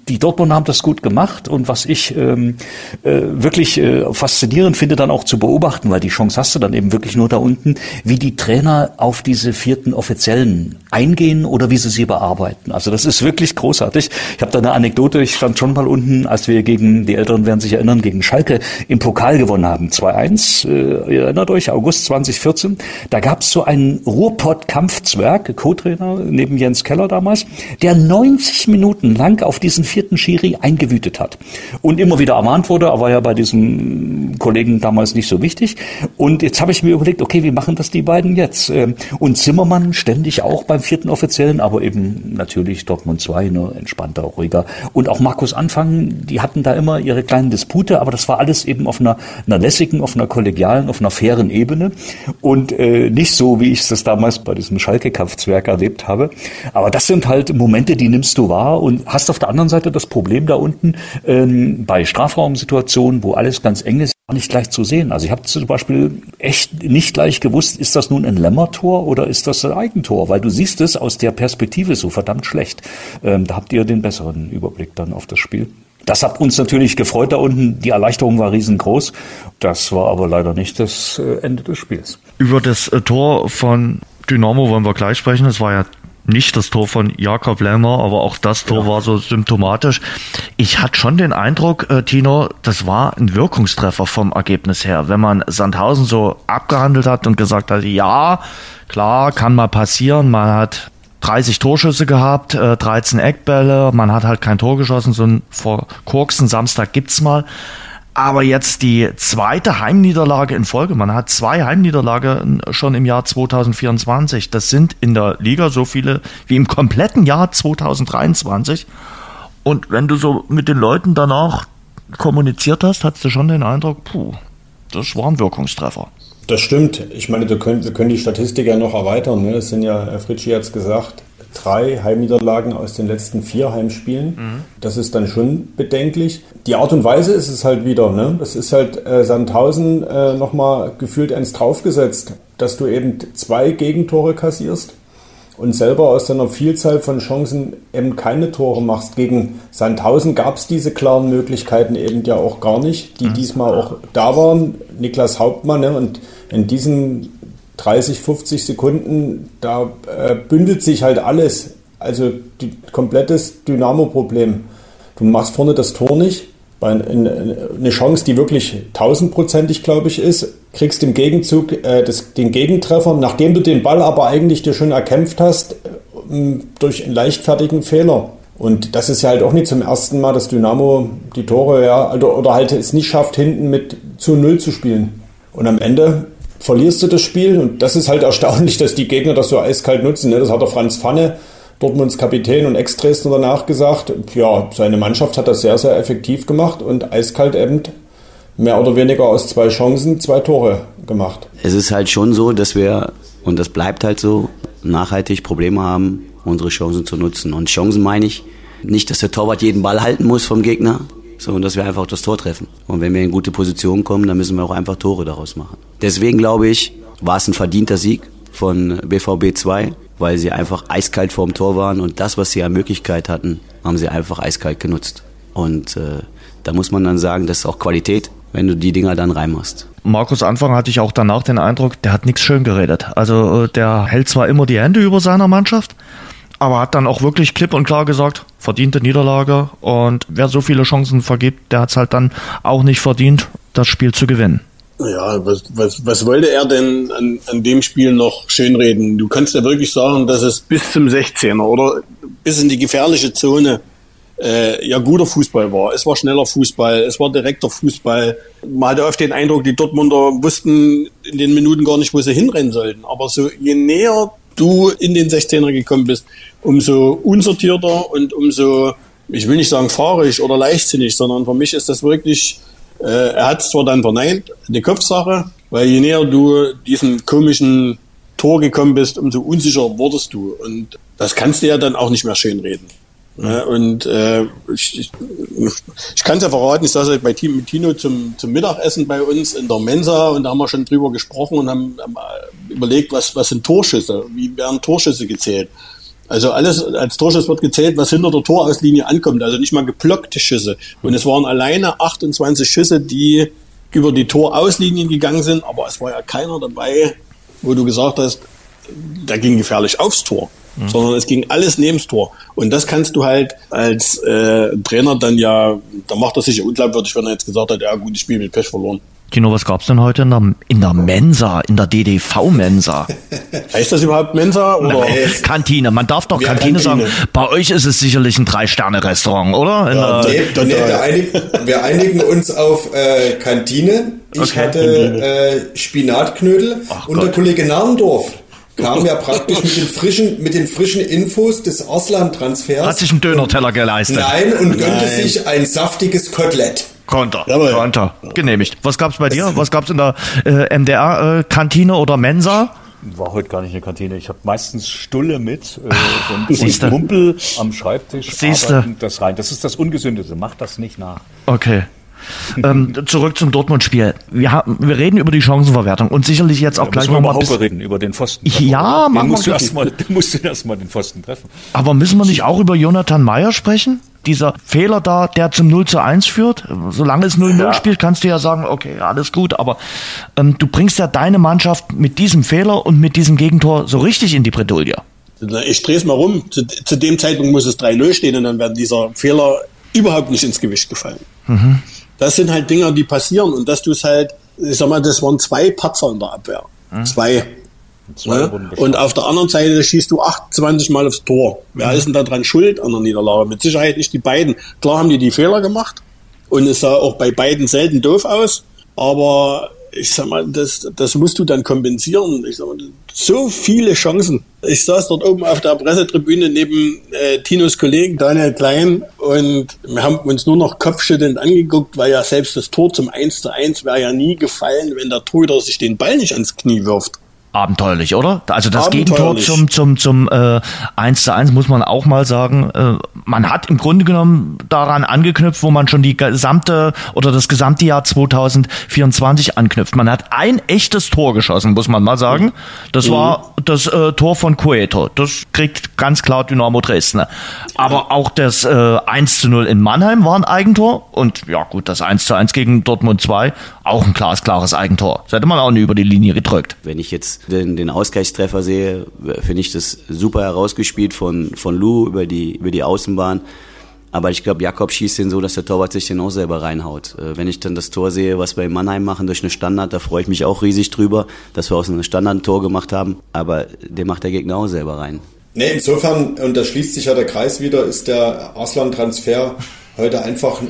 Die Dortmunder haben das gut gemacht und was ich ähm, äh, wirklich äh, faszinierend finde, dann auch zu beobachten, weil die Chance hast du dann eben wirklich nur da unten, wie die Trainer auf diese vierten Offiziellen eingehen oder wie sie sie bearbeiten. Also das ist wirklich großartig. Ich habe da eine Anekdote, ich stand schon mal unten, als wir gegen, die Älteren werden sich erinnern, gegen Schalke im Pokal gewonnen haben, 2-1, äh, ihr erinnert euch, August 2014. Da gab es so einen Ruhrpott-Kampfzwerg, Co-Trainer neben Jens Keller damals, der 90 Minuten lang auf diesen vierten Schiri eingewütet hat. Und immer wieder ermahnt wurde, aber ja bei diesem Kollegen damals nicht so wichtig. Und jetzt habe ich mir überlegt, okay, wie machen das die beiden jetzt? Ähm, und Zimmermann ständig auch beim vierten Offiziellen, aber eben natürlich Dortmund 2, ne, entspannter, ruhiger. Und auch Markus Anfang, die hatten da immer ihre kleinen Dispute, aber das war alles eben auf einer, einer lässigen, auf einer kollegialen, auf einer fairen Ebene. Und äh, nicht so, wie ich das damals bei diesem Schalke-Kampfzwerg erlebt habe. Aber das sind halt Momente, die nimmst du wahr und hast auf der anderen Seite das Problem da unten ähm, bei Strafraumsituationen, wo alles ganz eng ist, gar nicht gleich zu sehen. Also ich habe zum Beispiel echt nicht gleich gewusst, ist das nun ein Lämmertor oder ist das ein Eigentor? Weil du siehst es aus der Perspektive so verdammt schlecht. Ähm, da habt ihr den besseren Überblick dann auf das Spiel. Das hat uns natürlich gefreut da unten. Die Erleichterung war riesengroß. Das war aber leider nicht das äh, Ende des Spiels. Über das äh, Tor von Dynamo wollen wir gleich sprechen. Es war ja nicht das Tor von Jakob Lemmer, aber auch das Tor ja. war so symptomatisch. Ich hatte schon den Eindruck, äh, Tino, das war ein Wirkungstreffer vom Ergebnis her. Wenn man Sandhausen so abgehandelt hat und gesagt hat, ja, klar, kann mal passieren, man hat 30 Torschüsse gehabt, äh, 13 Eckbälle, man hat halt kein Tor geschossen, so ein verkorksten Samstag gibt's mal aber jetzt die zweite Heimniederlage in Folge. Man hat zwei Heimniederlage schon im Jahr 2024. Das sind in der Liga so viele wie im kompletten Jahr 2023. Und wenn du so mit den Leuten danach kommuniziert hast, hattest du schon den Eindruck, puh, das war ein Wirkungstreffer. Das stimmt. Ich meine, wir können, wir können die Statistik ja noch erweitern. Ne? Das sind ja, Herr Fritschi hat es gesagt, drei Heimniederlagen aus den letzten vier Heimspielen. Mhm. Das ist dann schon bedenklich. Die Art und Weise ist es halt wieder. Ne? Das ist halt äh, Sandhausen äh, nochmal gefühlt eins draufgesetzt, dass du eben zwei Gegentore kassierst und selber aus deiner Vielzahl von Chancen eben keine Tore machst. Gegen Sandhausen gab es diese klaren Möglichkeiten eben ja auch gar nicht, die mhm. diesmal auch da waren. Niklas Hauptmann ne? und in diesen 30, 50 Sekunden, da äh, bündelt sich halt alles. Also die, komplettes Dynamo-Problem. Du machst vorne das Tor nicht, eine Chance, die wirklich tausendprozentig, glaube ich, ist, kriegst im Gegenzug äh, das, den Gegentreffer, nachdem du den Ball aber eigentlich dir schon erkämpft hast, äh, durch einen leichtfertigen Fehler. Und das ist ja halt auch nicht zum ersten Mal, dass Dynamo die Tore, ja, oder, oder halt es nicht schafft, hinten mit zu Null zu spielen. Und am Ende verlierst du das Spiel. Und das ist halt erstaunlich, dass die Gegner das so eiskalt nutzen. Ne? Das hat der Franz Pfanne, Dortmunds Kapitän und Ex-Dresdner danach gesagt. Ja, seine Mannschaft hat das sehr, sehr effektiv gemacht und eiskalt eben mehr oder weniger aus zwei Chancen zwei Tore gemacht. Es ist halt schon so, dass wir, und das bleibt halt so, nachhaltig Probleme haben, unsere Chancen zu nutzen. Und Chancen meine ich nicht, dass der Torwart jeden Ball halten muss vom Gegner, so, und dass wir einfach das Tor treffen. Und wenn wir in gute Position kommen, dann müssen wir auch einfach Tore daraus machen. Deswegen glaube ich, war es ein verdienter Sieg von BVB 2, weil sie einfach eiskalt vorm Tor waren und das, was sie an Möglichkeit hatten, haben sie einfach eiskalt genutzt. Und äh, da muss man dann sagen, das ist auch Qualität, wenn du die Dinger dann reinmachst. Markus Anfang hatte ich auch danach den Eindruck, der hat nichts schön geredet. Also äh, der hält zwar immer die Hände über seiner Mannschaft, aber hat dann auch wirklich klipp und klar gesagt, verdiente Niederlage und wer so viele Chancen vergibt, der hat es halt dann auch nicht verdient, das Spiel zu gewinnen. Ja, was, was, was wollte er denn an, an dem Spiel noch schönreden? Du kannst ja wirklich sagen, dass es bis zum 16er oder bis in die gefährliche Zone äh, ja guter Fußball war. Es war schneller Fußball, es war direkter Fußball. Man hatte oft den Eindruck, die Dortmunder wussten in den Minuten gar nicht, wo sie hinrennen sollten. Aber so je näher du in den 16er gekommen bist, umso unsortierter und umso, ich will nicht sagen fahrig oder leichtsinnig, sondern für mich ist das wirklich, äh, er hat es zwar dann verneint, eine Kopfsache, weil je näher du diesem komischen Tor gekommen bist, umso unsicher wurdest du. Und das kannst du ja dann auch nicht mehr schönreden. Ja, und äh, ich, ich, ich kann es ja verraten, ich saß halt bei Team mit Tino zum, zum Mittagessen bei uns in der Mensa und da haben wir schon drüber gesprochen und haben, haben überlegt, was, was sind Torschüsse, wie werden Torschüsse gezählt. Also alles als Torschuss wird gezählt, was hinter der Torauslinie ankommt. Also nicht mal geblockte Schüsse. Und es waren alleine 28 Schüsse, die über die Torauslinien gegangen sind. Aber es war ja keiner dabei, wo du gesagt hast, da ging gefährlich aufs Tor. Mhm. Sondern es ging alles neben das Tor. Und das kannst du halt als äh, Trainer dann ja, da macht er sich ja unglaubwürdig, wenn er jetzt gesagt hat, ja gut, ich spiele mit Pech verloren. Kino, was gab's denn heute in der, in der Mensa, in der DDV-Mensa? <laughs> heißt das überhaupt Mensa oder? Nein, Kantine. Man darf doch Kantine, Kantine, sagen. Bei euch ist es sicherlich ein Drei-Sterne-Restaurant, oder? In ja, nee, nee, wir, einigen, wir, einigen, uns auf äh, Kantine. Ich okay. hatte äh, Spinatknödel Ach und Gott. der Kollege Narndorf kam ja praktisch mit den frischen, mit den frischen Infos des Auslandtransfers. Hat sich einen Döner-Teller geleistet. Nein, und gönnte Nein. sich ein saftiges Kotelett. Konter. Jawohl. Konter. Genehmigt. Was gab's bei dir? Was gab's in der äh, MDR-Kantine äh, oder Mensa? War heute gar nicht eine Kantine. Ich habe meistens Stulle mit äh, und, und Mumpel am Schreibtisch. Siehste. Das rein. Das ist das Ungesündeste. Mach das nicht nach. Okay ähm, zurück zum Dortmund-Spiel. Wir, wir reden über die Chancenverwertung und sicherlich jetzt auch ja, gleich nochmal. Wir reden über den Pfosten. Ja, machen musst du erstmal, musst du erstmal den Pfosten treffen. Aber müssen wir nicht auch über Jonathan Meyer sprechen? Dieser Fehler da, der zum 0 zu 1 führt. Solange es 0-0 ja. spielt, kannst du ja sagen, okay, alles gut, aber ähm, du bringst ja deine Mannschaft mit diesem Fehler und mit diesem Gegentor so richtig in die Bredouille. Ich drehe es mal rum. Zu, zu dem Zeitpunkt muss es 3-0 stehen und dann wird dieser Fehler überhaupt nicht ins Gewicht gefallen. Mhm. Das sind halt Dinger, die passieren und dass du es halt, ich sag mal, das waren zwei Patzer in der Abwehr. Mhm. Zwei. Ja? Und auf der anderen Seite schießt du 28 Mal aufs Tor. Wer mhm. ist denn da dran schuld an der Niederlage? Mit Sicherheit nicht die beiden. Klar haben die die Fehler gemacht und es sah auch bei beiden selten doof aus, aber ich sag mal, das, das musst du dann kompensieren. Ich sag mal, so viele Chancen. Ich saß dort oben auf der Pressetribüne neben äh, Tinos Kollegen Daniel Klein und wir haben uns nur noch kopfschüttelnd angeguckt, weil ja selbst das Tor zum 1 zu 1 wäre ja nie gefallen, wenn der Torhüter sich den Ball nicht ans Knie wirft abenteuerlich, oder? Also das Gegentor zum zum zum äh, 1 zu 1 muss man auch mal sagen. Äh, man hat im Grunde genommen daran angeknüpft, wo man schon die gesamte oder das gesamte Jahr 2024 anknüpft. Man hat ein echtes Tor geschossen, muss man mal sagen. Das mhm. war das äh, Tor von Cueto. Das kriegt ganz klar Dynamo Dresden. Aber auch das äh, 1 zu 0 in Mannheim war ein Eigentor. Und ja gut, das 1 zu 1 gegen Dortmund 2, auch ein glasklares Eigentor. Das hätte man auch nie über die Linie gedrückt. Wenn ich jetzt den, den Ausgleichstreffer sehe, finde ich das super herausgespielt von, von Lou über die, über die Außenbahn. Aber ich glaube, Jakob schießt den so, dass der Torwart sich den auch selber reinhaut. Äh, wenn ich dann das Tor sehe, was wir in Mannheim machen durch eine Standard, da freue ich mich auch riesig drüber, dass wir aus einem Standard ein Tor gemacht haben. Aber den macht der Gegner auch selber rein. Nee, insofern, und da schließt sich ja der Kreis wieder, ist der Arslan-Transfer heute einfach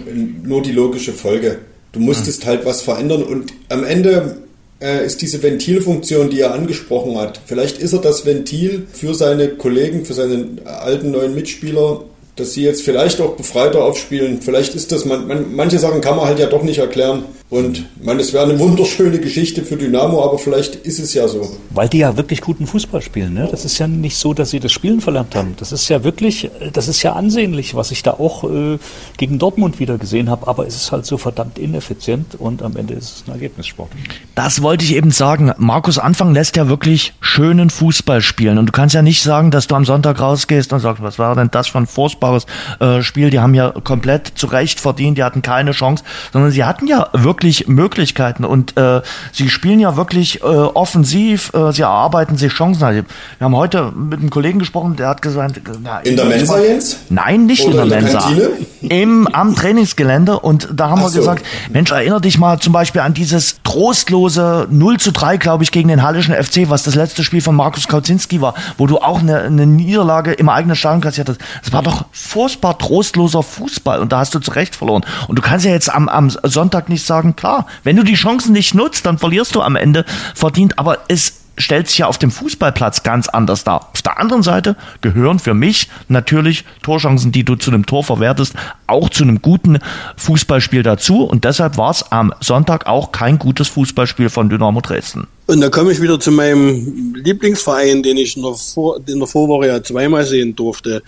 nur die logische Folge. Du musstest halt was verändern und am Ende ist diese Ventilfunktion, die er angesprochen hat. Vielleicht ist er das Ventil für seine Kollegen, für seine alten neuen Mitspieler dass sie jetzt vielleicht auch befreiter aufspielen. Vielleicht ist das, man, man, manche Sachen kann man halt ja doch nicht erklären. Und man, es wäre eine wunderschöne Geschichte für Dynamo, aber vielleicht ist es ja so. Weil die ja wirklich guten Fußball spielen. Ne? Das ist ja nicht so, dass sie das Spielen verlernt haben. Das ist ja wirklich, das ist ja ansehnlich, was ich da auch äh, gegen Dortmund wieder gesehen habe. Aber es ist halt so verdammt ineffizient und am Ende ist es ein Ergebnissport. Das wollte ich eben sagen. Markus Anfang lässt ja wirklich schönen Fußball spielen. Und du kannst ja nicht sagen, dass du am Sonntag rausgehst und sagst, was war denn das für ein unfassbares äh, Spiel. Die haben ja komplett zu Recht verdient, die hatten keine Chance, sondern sie hatten ja wirklich Möglichkeiten und äh, sie spielen ja wirklich äh, offensiv, äh, sie erarbeiten sich Chancen. Also, wir haben heute mit einem Kollegen gesprochen, der hat gesagt, na, in der Mensa Jens? Nein, nicht Oder in der, in der Mensa. Kantine? Im, am Trainingsgelände und da haben Ach wir so. gesagt, Mensch, erinnere dich mal zum Beispiel an dieses trostlose 0 zu 3, glaube ich, gegen den Hallischen FC, was das letzte Spiel von Markus Kauzinski war, wo du auch eine, eine Niederlage im eigenen Stadion kassiert hast. Das war doch furchtbar trostloser Fußball und da hast du zu Recht verloren. Und du kannst ja jetzt am, am Sonntag nicht sagen, klar, wenn du die Chancen nicht nutzt, dann verlierst du am Ende verdient, aber es stellt sich ja auf dem Fußballplatz ganz anders dar. Auf der anderen Seite gehören für mich natürlich Torchancen, die du zu einem Tor verwertest, auch zu einem guten Fußballspiel dazu. Und deshalb war es am Sonntag auch kein gutes Fußballspiel von Dynamo Dresden. Und da komme ich wieder zu meinem Lieblingsverein, den ich in der, Vor in der Vorwoche ja zweimal sehen durfte.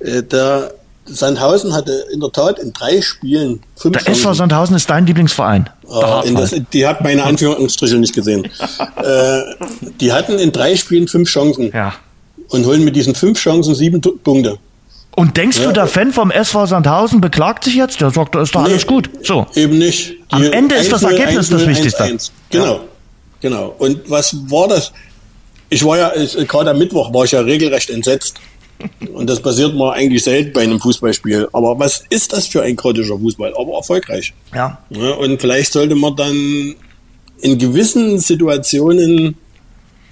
Äh, der Sandhausen hatte in der Tat in drei Spielen fünf Der SV Sandhausen ist dein Lieblingsverein. Äh, das, die hat meine Anführungsstriche nicht gesehen. <laughs> äh, die hatten in drei Spielen fünf Chancen. Ja. und holen mit diesen fünf Chancen sieben Punkte. Und denkst ja. du, der Fan vom SV Sandhausen beklagt sich jetzt? Der sagt, da ist doch nee, alles gut. So. Eben nicht. Die Am Ende ist das Ergebnis 1, das Wichtigste. 1, 1. Genau. Ja. Genau. Und was war das? Ich war ja, gerade am Mittwoch war ich ja regelrecht entsetzt. Und das passiert mir eigentlich selten bei einem Fußballspiel. Aber was ist das für ein kroatischer Fußball? Aber erfolgreich. Ja. ja. Und vielleicht sollte man dann in gewissen Situationen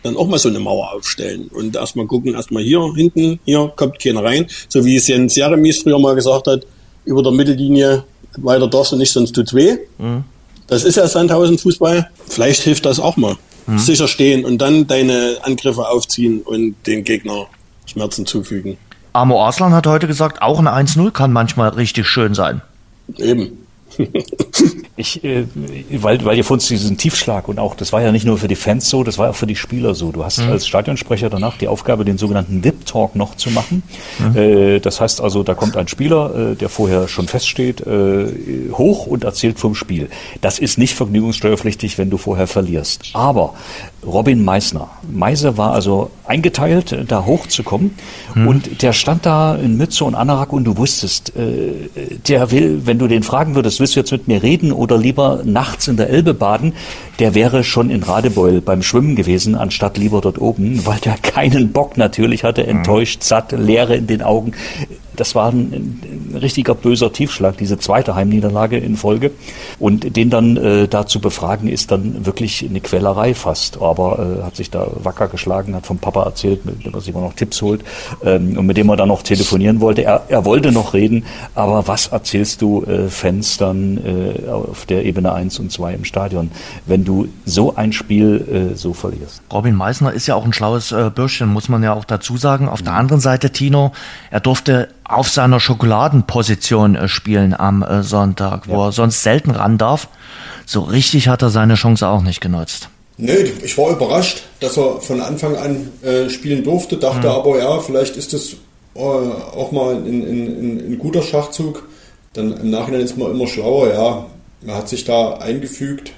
dann auch mal so eine Mauer aufstellen und erstmal gucken, erstmal hier hinten, hier kommt keiner rein. So wie es Jens Jeremies früher mal gesagt hat, über der Mittellinie weiter darfst du nicht, sonst tut's weh. Mhm. Das ist ja Sandhausen Fußball. Vielleicht hilft das auch mal. Mhm. Sicher stehen und dann deine Angriffe aufziehen und den Gegner Schmerzen zufügen. Amo Arslan hat heute gesagt, auch ein 1-0 kann manchmal richtig schön sein. Eben. <laughs> ich, äh, weil, weil ihr von diesen Tiefschlag und auch, das war ja nicht nur für die Fans so, das war auch für die Spieler so. Du hast mhm. als Stadionsprecher danach die Aufgabe, den sogenannten VIP-Talk noch zu machen. Mhm. Äh, das heißt also, da kommt ein Spieler, äh, der vorher schon feststeht, äh, hoch und erzählt vom Spiel. Das ist nicht vergnügungssteuerpflichtig, wenn du vorher verlierst. Aber Robin Meissner, Meise war also eingeteilt, da hochzukommen. Mhm. und der stand da in Mütze und Anorak und du wusstest, äh, der will, wenn du den fragen würdest, willst du jetzt mit mir reden oder lieber nachts in der Elbe baden, der wäre schon in Radebeul beim Schwimmen gewesen, anstatt lieber dort oben, weil der keinen Bock natürlich hatte, enttäuscht, satt, Leere in den Augen das war ein, ein, richtiger böser Tiefschlag, diese zweite Heimniederlage in Folge. Und den dann äh, da zu befragen, ist dann wirklich eine Quälerei fast. Aber äh, hat sich da wacker geschlagen, hat vom Papa erzählt, mit dem er sich immer noch Tipps holt ähm, und mit dem er dann noch telefonieren wollte. Er, er wollte noch reden, aber was erzählst du äh, Fans dann äh, auf der Ebene 1 und 2 im Stadion, wenn du so ein Spiel äh, so verlierst? Robin Meissner ist ja auch ein schlaues äh, Bürschchen, muss man ja auch dazu sagen. Auf der anderen Seite, Tino, er durfte auf seiner Schokoladenposition äh, spielen am äh, Sonntag, wo ja. er sonst selten ran darf. So richtig hat er seine Chance auch nicht genutzt. Nee, ich war überrascht, dass er von Anfang an äh, spielen durfte, dachte mhm. aber, ja, vielleicht ist das äh, auch mal ein, ein, ein, guter Schachzug. Dann im Nachhinein ist man immer schlauer, ja. Man hat sich da eingefügt,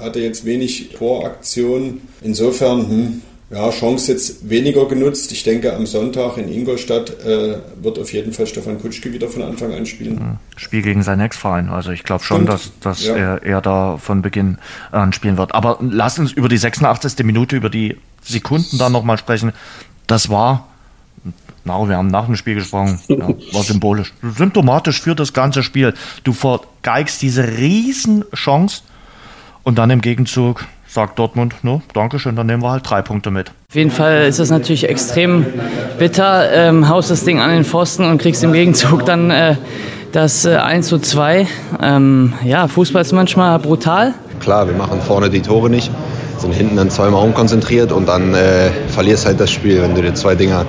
hatte jetzt wenig Toraktion. Insofern, hm, ja, Chance jetzt weniger genutzt. Ich denke, am Sonntag in Ingolstadt äh, wird auf jeden Fall Stefan Kutschke wieder von Anfang an spielen. Spiel gegen seinen Ex-Verein. Also ich glaube schon, dass, dass ja. er, er da von Beginn an spielen wird. Aber lass uns über die 86. Minute, über die Sekunden da nochmal sprechen. Das war, na, wir haben nach dem Spiel gesprochen, ja, war <laughs> symbolisch, symptomatisch für das ganze Spiel. Du vergeigst diese riesen Chance und dann im Gegenzug sagt Dortmund, no, Dankeschön, dann nehmen wir halt drei Punkte mit. Auf jeden Fall ist es natürlich extrem bitter, ähm, haust das Ding an den Pfosten und kriegst im Gegenzug dann äh, das äh, 1 zu 2. Ähm, ja, Fußball ist manchmal brutal. Klar, wir machen vorne die Tore nicht, sind hinten dann zweimal umkonzentriert und dann äh, verlierst halt das Spiel, wenn du dir zwei Dinger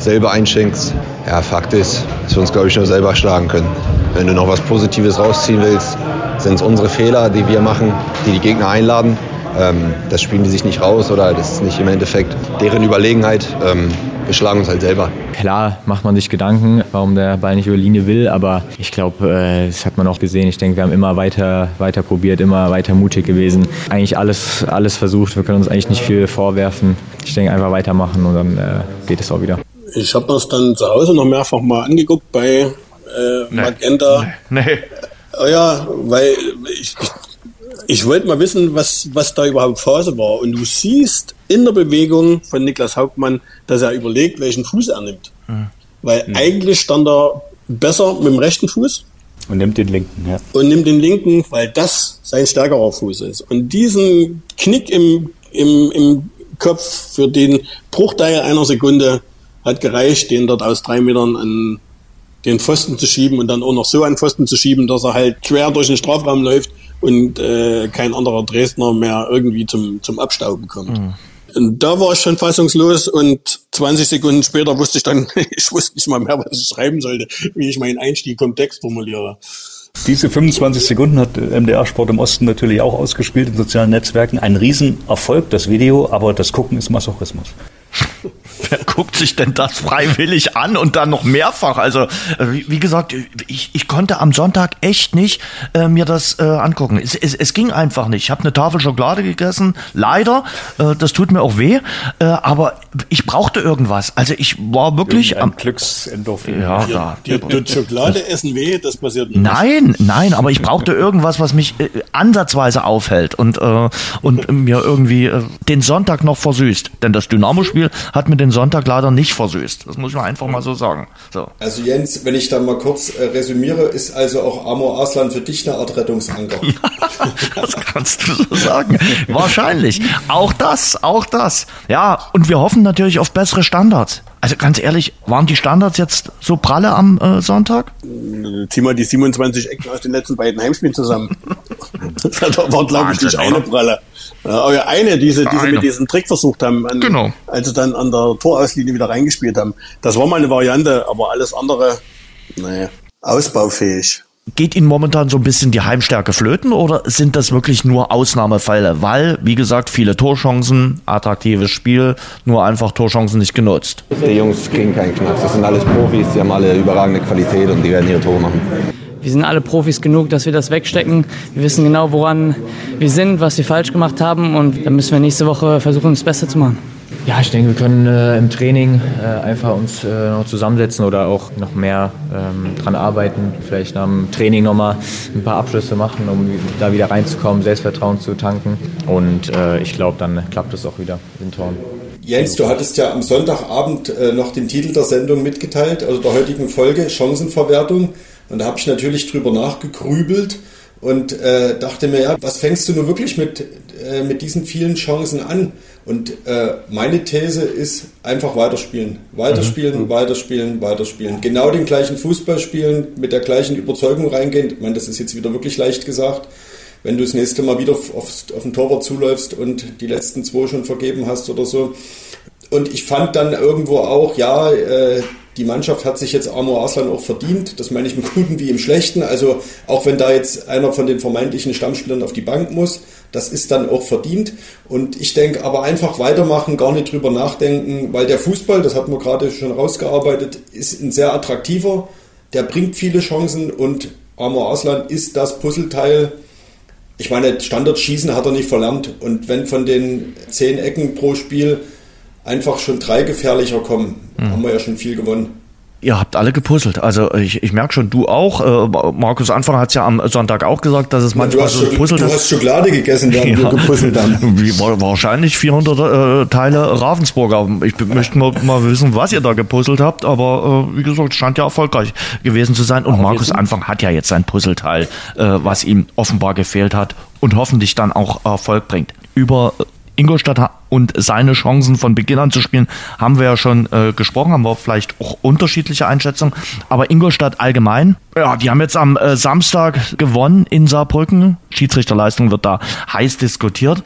selber einschenkst. Ja, Fakt ist, dass wir uns, glaube ich, nur selber schlagen können. Wenn du noch was Positives rausziehen willst, sind es unsere Fehler, die wir machen, die die Gegner einladen. Ähm, das spielen die sich nicht raus oder das ist nicht im Endeffekt deren Überlegenheit. Ähm, wir schlagen uns halt selber. Klar macht man sich Gedanken, warum der Ball nicht über Linie will, aber ich glaube, äh, das hat man auch gesehen. Ich denke, wir haben immer weiter, weiter probiert, immer weiter mutig gewesen. Eigentlich alles, alles versucht. Wir können uns eigentlich nicht viel vorwerfen. Ich denke, einfach weitermachen und dann äh, geht es auch wieder. Ich habe das dann zu Hause noch mehrfach mal angeguckt bei äh, nee. Magenta. Nee. nee. Ja, weil ich, ich ich wollte mal wissen, was, was da überhaupt Phase war. Und du siehst in der Bewegung von Niklas Hauptmann, dass er überlegt, welchen Fuß er nimmt. Mhm. Weil mhm. eigentlich stand er besser mit dem rechten Fuß. Und nimmt den linken, ja. Und nimmt den linken, weil das sein stärkerer Fuß ist. Und diesen Knick im, im, im Kopf für den Bruchteil einer Sekunde hat gereicht, den dort aus drei Metern an den Pfosten zu schieben und dann auch noch so an Pfosten zu schieben, dass er halt quer durch den Strafraum läuft und äh, kein anderer Dresdner mehr irgendwie zum, zum Abstauben kommt. Mhm. Und da war ich schon fassungslos und 20 Sekunden später wusste ich dann, <laughs> ich wusste nicht mal mehr, was ich schreiben sollte, wie ich meinen Einstieg vom Text formuliere. Diese 25 Sekunden hat MDR Sport im Osten natürlich auch ausgespielt in sozialen Netzwerken. Ein Riesenerfolg, das Video, aber das Gucken ist Masochismus. <laughs> wer guckt sich denn das freiwillig an und dann noch mehrfach? Also, wie, wie gesagt, ich, ich konnte am Sonntag echt nicht äh, mir das äh, angucken. Es, es, es ging einfach nicht. Ich habe eine Tafel Schokolade gegessen, leider. Äh, das tut mir auch weh. Äh, aber ich brauchte irgendwas. Also ich war wirklich am Glücksendorphin. Ja, da. Dir tut Schokolade essen weh, das passiert nicht. Nein, nein, aber ich brauchte irgendwas, was mich äh, ansatzweise aufhält und, äh, und mir irgendwie äh, den Sonntag noch versüßt. Denn das Dynamo-Spiel hat mir den Sonntag leider nicht versüßt. Das muss man einfach mal so sagen. So. Also Jens, wenn ich da mal kurz äh, resümiere, ist also auch Amor Arslan für dich eine Art Rettungsanker. <laughs> das kannst du so sagen. Wahrscheinlich. Auch das, auch das. Ja, und wir hoffen natürlich auf bessere Standards. Also ganz ehrlich, waren die Standards jetzt so pralle am äh, Sonntag? Zieh mal die 27 Ecken aus den letzten beiden Heimspielen zusammen. <laughs> das war, glaube ich, nicht eine? Pralle. Ja, aber ja, eine, die sie, die sie Eine. mit diesem Trick versucht haben, an, Genau. als sie dann an der Torauslinie wieder reingespielt haben. Das war mal eine Variante, aber alles andere, naja, ausbaufähig. Geht Ihnen momentan so ein bisschen die Heimstärke flöten oder sind das wirklich nur Ausnahmefälle? Weil, wie gesagt, viele Torchancen, attraktives Spiel, nur einfach Torchancen nicht genutzt. Die Jungs kriegen keinen Knacks. Das sind alles Profis, die haben alle überragende Qualität und die werden ihre Tore machen. Wir sind alle Profis genug, dass wir das wegstecken. Wir wissen genau, woran wir sind, was wir falsch gemacht haben und dann müssen wir nächste Woche versuchen, das Beste zu machen. Ja, ich denke, wir können äh, im Training äh, einfach uns äh, noch zusammensetzen oder auch noch mehr ähm, dran arbeiten. Vielleicht nach dem Training nochmal ein paar Abschlüsse machen, um da wieder reinzukommen, Selbstvertrauen zu tanken. Und äh, ich glaube, dann klappt es auch wieder in Toren. Jens, du hattest ja am Sonntagabend äh, noch den Titel der Sendung mitgeteilt, also der heutigen Folge, Chancenverwertung. Und da habe ich natürlich drüber nachgegrübelt und äh, dachte mir, ja, was fängst du nur wirklich mit, äh, mit diesen vielen Chancen an? Und äh, meine These ist einfach weiterspielen. Weiterspielen, weiterspielen, weiterspielen. Genau den gleichen Fußball spielen, mit der gleichen Überzeugung reingehen. Ich meine, das ist jetzt wieder wirklich leicht gesagt. Wenn du das nächste Mal wieder auf, auf den Torwart zuläufst und die letzten zwei schon vergeben hast oder so. Und ich fand dann irgendwo auch, ja, äh, die Mannschaft hat sich jetzt Amor Arslan auch verdient. Das meine ich im Guten wie im Schlechten. Also auch wenn da jetzt einer von den vermeintlichen Stammspielern auf die Bank muss, das ist dann auch verdient. Und ich denke aber einfach weitermachen, gar nicht drüber nachdenken, weil der Fußball, das hatten wir gerade schon rausgearbeitet, ist ein sehr attraktiver. Der bringt viele Chancen und Amor Arslan ist das Puzzleteil. Ich meine, Standardschießen hat er nicht verlernt. Und wenn von den zehn Ecken pro Spiel einfach schon drei gefährlicher kommen, haben wir ja schon viel gewonnen. Ihr habt alle gepuzzelt. Also ich, ich merke schon, du auch. Äh, Markus Anfang hat es ja am Sonntag auch gesagt, dass es Du manchmal so gepuzzelt du ist. hast Schokolade gegessen, während wir gepuzzelt haben. <laughs> Wie, wa- wahrscheinlich 400 äh, Teile Ravensburger. Ich möchte mal, mal wissen, was ihr da gepuzzelt habt, aber äh, wie gesagt, scheint ja erfolgreich gewesen zu sein. Und Markus Anfang hat ja jetzt sein Puzzleteil, äh, was ihm offenbar gefehlt hat und hoffentlich dann auch Erfolg bringt. Über Ingolstadt und seine Chancen von Beginn an zu spielen, haben wir ja schon äh, gesprochen, haben wir vielleicht auch unterschiedliche Einschätzungen. Aber Ingolstadt allgemein, ja, die haben jetzt am äh, Samstag gewonnen in Saarbrücken. Schiedsrichterleistung wird da heiß diskutiert.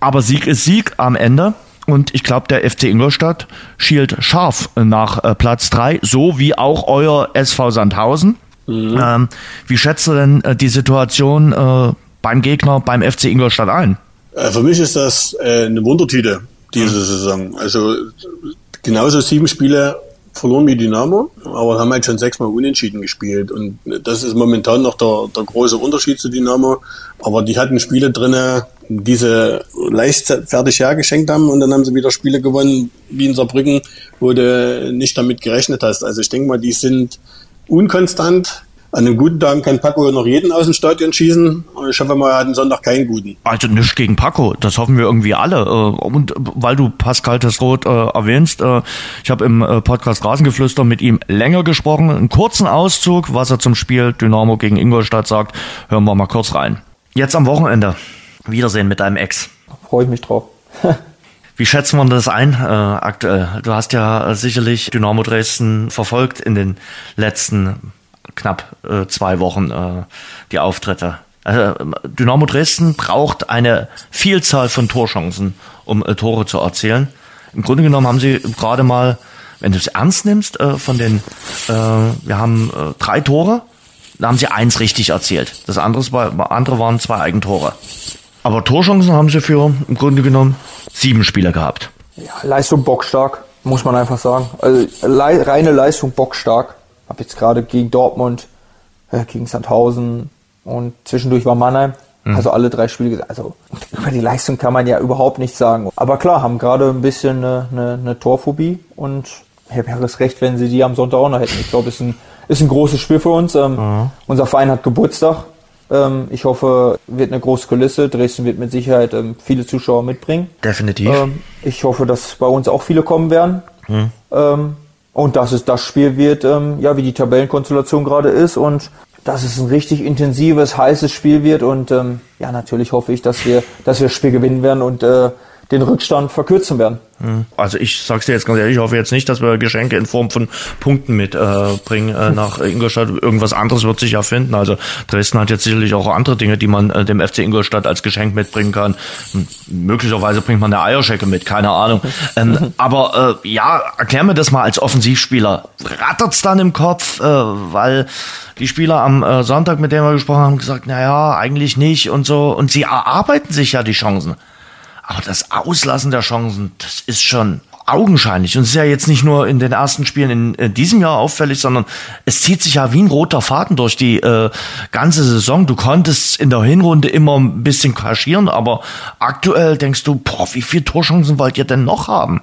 Aber Sieg ist Sieg am Ende. Und ich glaube, der FC Ingolstadt schielt scharf nach äh, Platz drei, so wie auch euer SV Sandhausen. Ähm, wie schätzt du denn äh, die Situation äh, beim Gegner, beim FC Ingolstadt ein? Äh, Für mich ist das äh, eine Wundertüte diese Saison. Also genauso sieben Spiele verloren wie Dynamo, aber haben halt schon sechsmal unentschieden gespielt. Und das ist momentan noch der, der große Unterschied zu Dynamo. Aber die hatten Spiele drinne, die sie leichtfertig hergeschenkt haben und dann haben sie wieder Spiele gewonnen, wie in Saarbrücken, wo du nicht damit gerechnet hast. Also ich denke mal, die sind unkonstant. An einem guten Tag kann Paco noch jeden aus dem Stadion schießen. Und ich hoffe mal, er hat am Sonntag keinen guten. Also nichts gegen Paco, das hoffen wir irgendwie alle. Äh, Und weil du Pascal Tesroth äh, erwähnst, äh, ich habe im Podcast Rasengeflüster mit ihm länger gesprochen, einen kurzen Auszug, was er zum Spiel Dynamo gegen Ingolstadt sagt, hören wir mal kurz rein. Jetzt am Wochenende, Wiedersehen mit deinem Ex. Freue ich mich drauf. <laughs> Wie schätzen wir das ein äh, aktuell? Du hast ja sicherlich Dynamo Dresden verfolgt in den letzten knapp äh, zwei Wochen äh, die Auftritte. Also, Dynamo Dresden braucht eine Vielzahl von Torchancen, um äh, Tore zu erzielen. Im Grunde genommen haben sie gerade mal, wenn du es ernst nimmst, äh, von den, äh, wir haben äh, drei Tore, da haben sie eins richtig erzielt. Das andere, war, andere waren zwei Eigentore. Aber Torchancen haben sie für im Grunde genommen sieben Spieler gehabt. Ja, Leistung bockstark. muss man einfach sagen. Also le reine Leistung, bockstark. Hab jetzt gerade gegen Dortmund, äh, gegen Sandhausen und zwischendurch war Mannheim. Mhm. Also alle drei Spiele, also über die Leistung kann man ja überhaupt nichts sagen. Aber klar, haben gerade ein bisschen eine, eine, eine Torphobie und wäre es recht, wenn sie die am Sonntag auch noch hätten. Ich glaube, es ist ein, ist ein großes Spiel für uns. Ähm, mhm. Unser Verein hat Geburtstag. Ähm, ich hoffe, wird eine große Kulisse. Dresden wird mit Sicherheit ähm, viele Zuschauer mitbringen. Definitiv. Ähm, ich hoffe, dass bei uns auch viele kommen werden. Mhm. Und dass es das Spiel wird, ähm, ja, wie die Tabellenkonstellation gerade ist und dass es ein richtig intensives, heißes Spiel wird und ähm, ja, natürlich hoffe ich, dass wir, dass wir das Spiel gewinnen werden und äh, den Rückstand verkürzen werden. Hm. Also ich sag's dir jetzt ganz ehrlich, ich hoffe jetzt nicht, dass wir Geschenke in Form von Punkten mitbringen äh, äh, nach <laughs> Ingolstadt. Irgendwas anderes wird sich ja finden. Also Dresden hat jetzt sicherlich auch andere Dinge, die man äh, dem FC Ingolstadt als Geschenk mitbringen kann. Hm, möglicherweise bringt man eine Eierschecke mit, keine Ahnung. Ähm, aber äh, ja, erklär mir das mal als Offensivspieler. Rattert's dann im Kopf, äh, weil die Spieler am äh, Sonntag, mit denen wir gesprochen haben, gesagt, na ja, eigentlich nicht und so. Und sie erarbeiten sich ja die Chancen. Aber das Auslassen der Chancen, das ist schon augenscheinlich. Und es ist ja jetzt nicht nur in den ersten Spielen in, in diesem Jahr auffällig, sondern es zieht sich ja wie ein roter Faden durch die äh, ganze Saison. Du konntest in der Hinrunde immer ein bisschen kaschieren, aber aktuell denkst du, boah, wie viele Torchancen wollt ihr denn noch haben?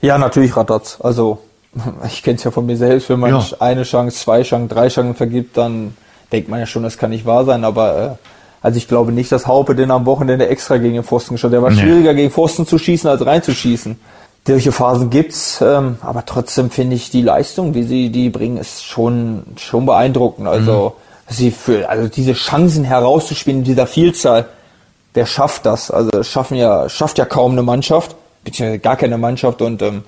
Ja, natürlich rattert's. Also <laughs> ich kenne es ja von mir selbst, wenn man ja. eine Chance, zwei Chancen, drei Chancen vergibt, dann denkt man ja schon, das kann nicht wahr sein, aber äh, also ich glaube nicht, dass Haupe den am Wochenende extra gegen den Pfosten geschossen Der war nee. schwieriger gegen Pfosten zu schießen als reinzuschießen. Solche Phasen gibt's, ähm, aber trotzdem finde ich die Leistung, wie sie die bringen, ist schon schon beeindruckend. Also mhm. sie für also diese Chancen herauszuspielen in dieser Vielzahl, wer schafft das? Also schaffen ja schafft ja kaum eine Mannschaft, beziehungsweise gar keine Mannschaft und ähm,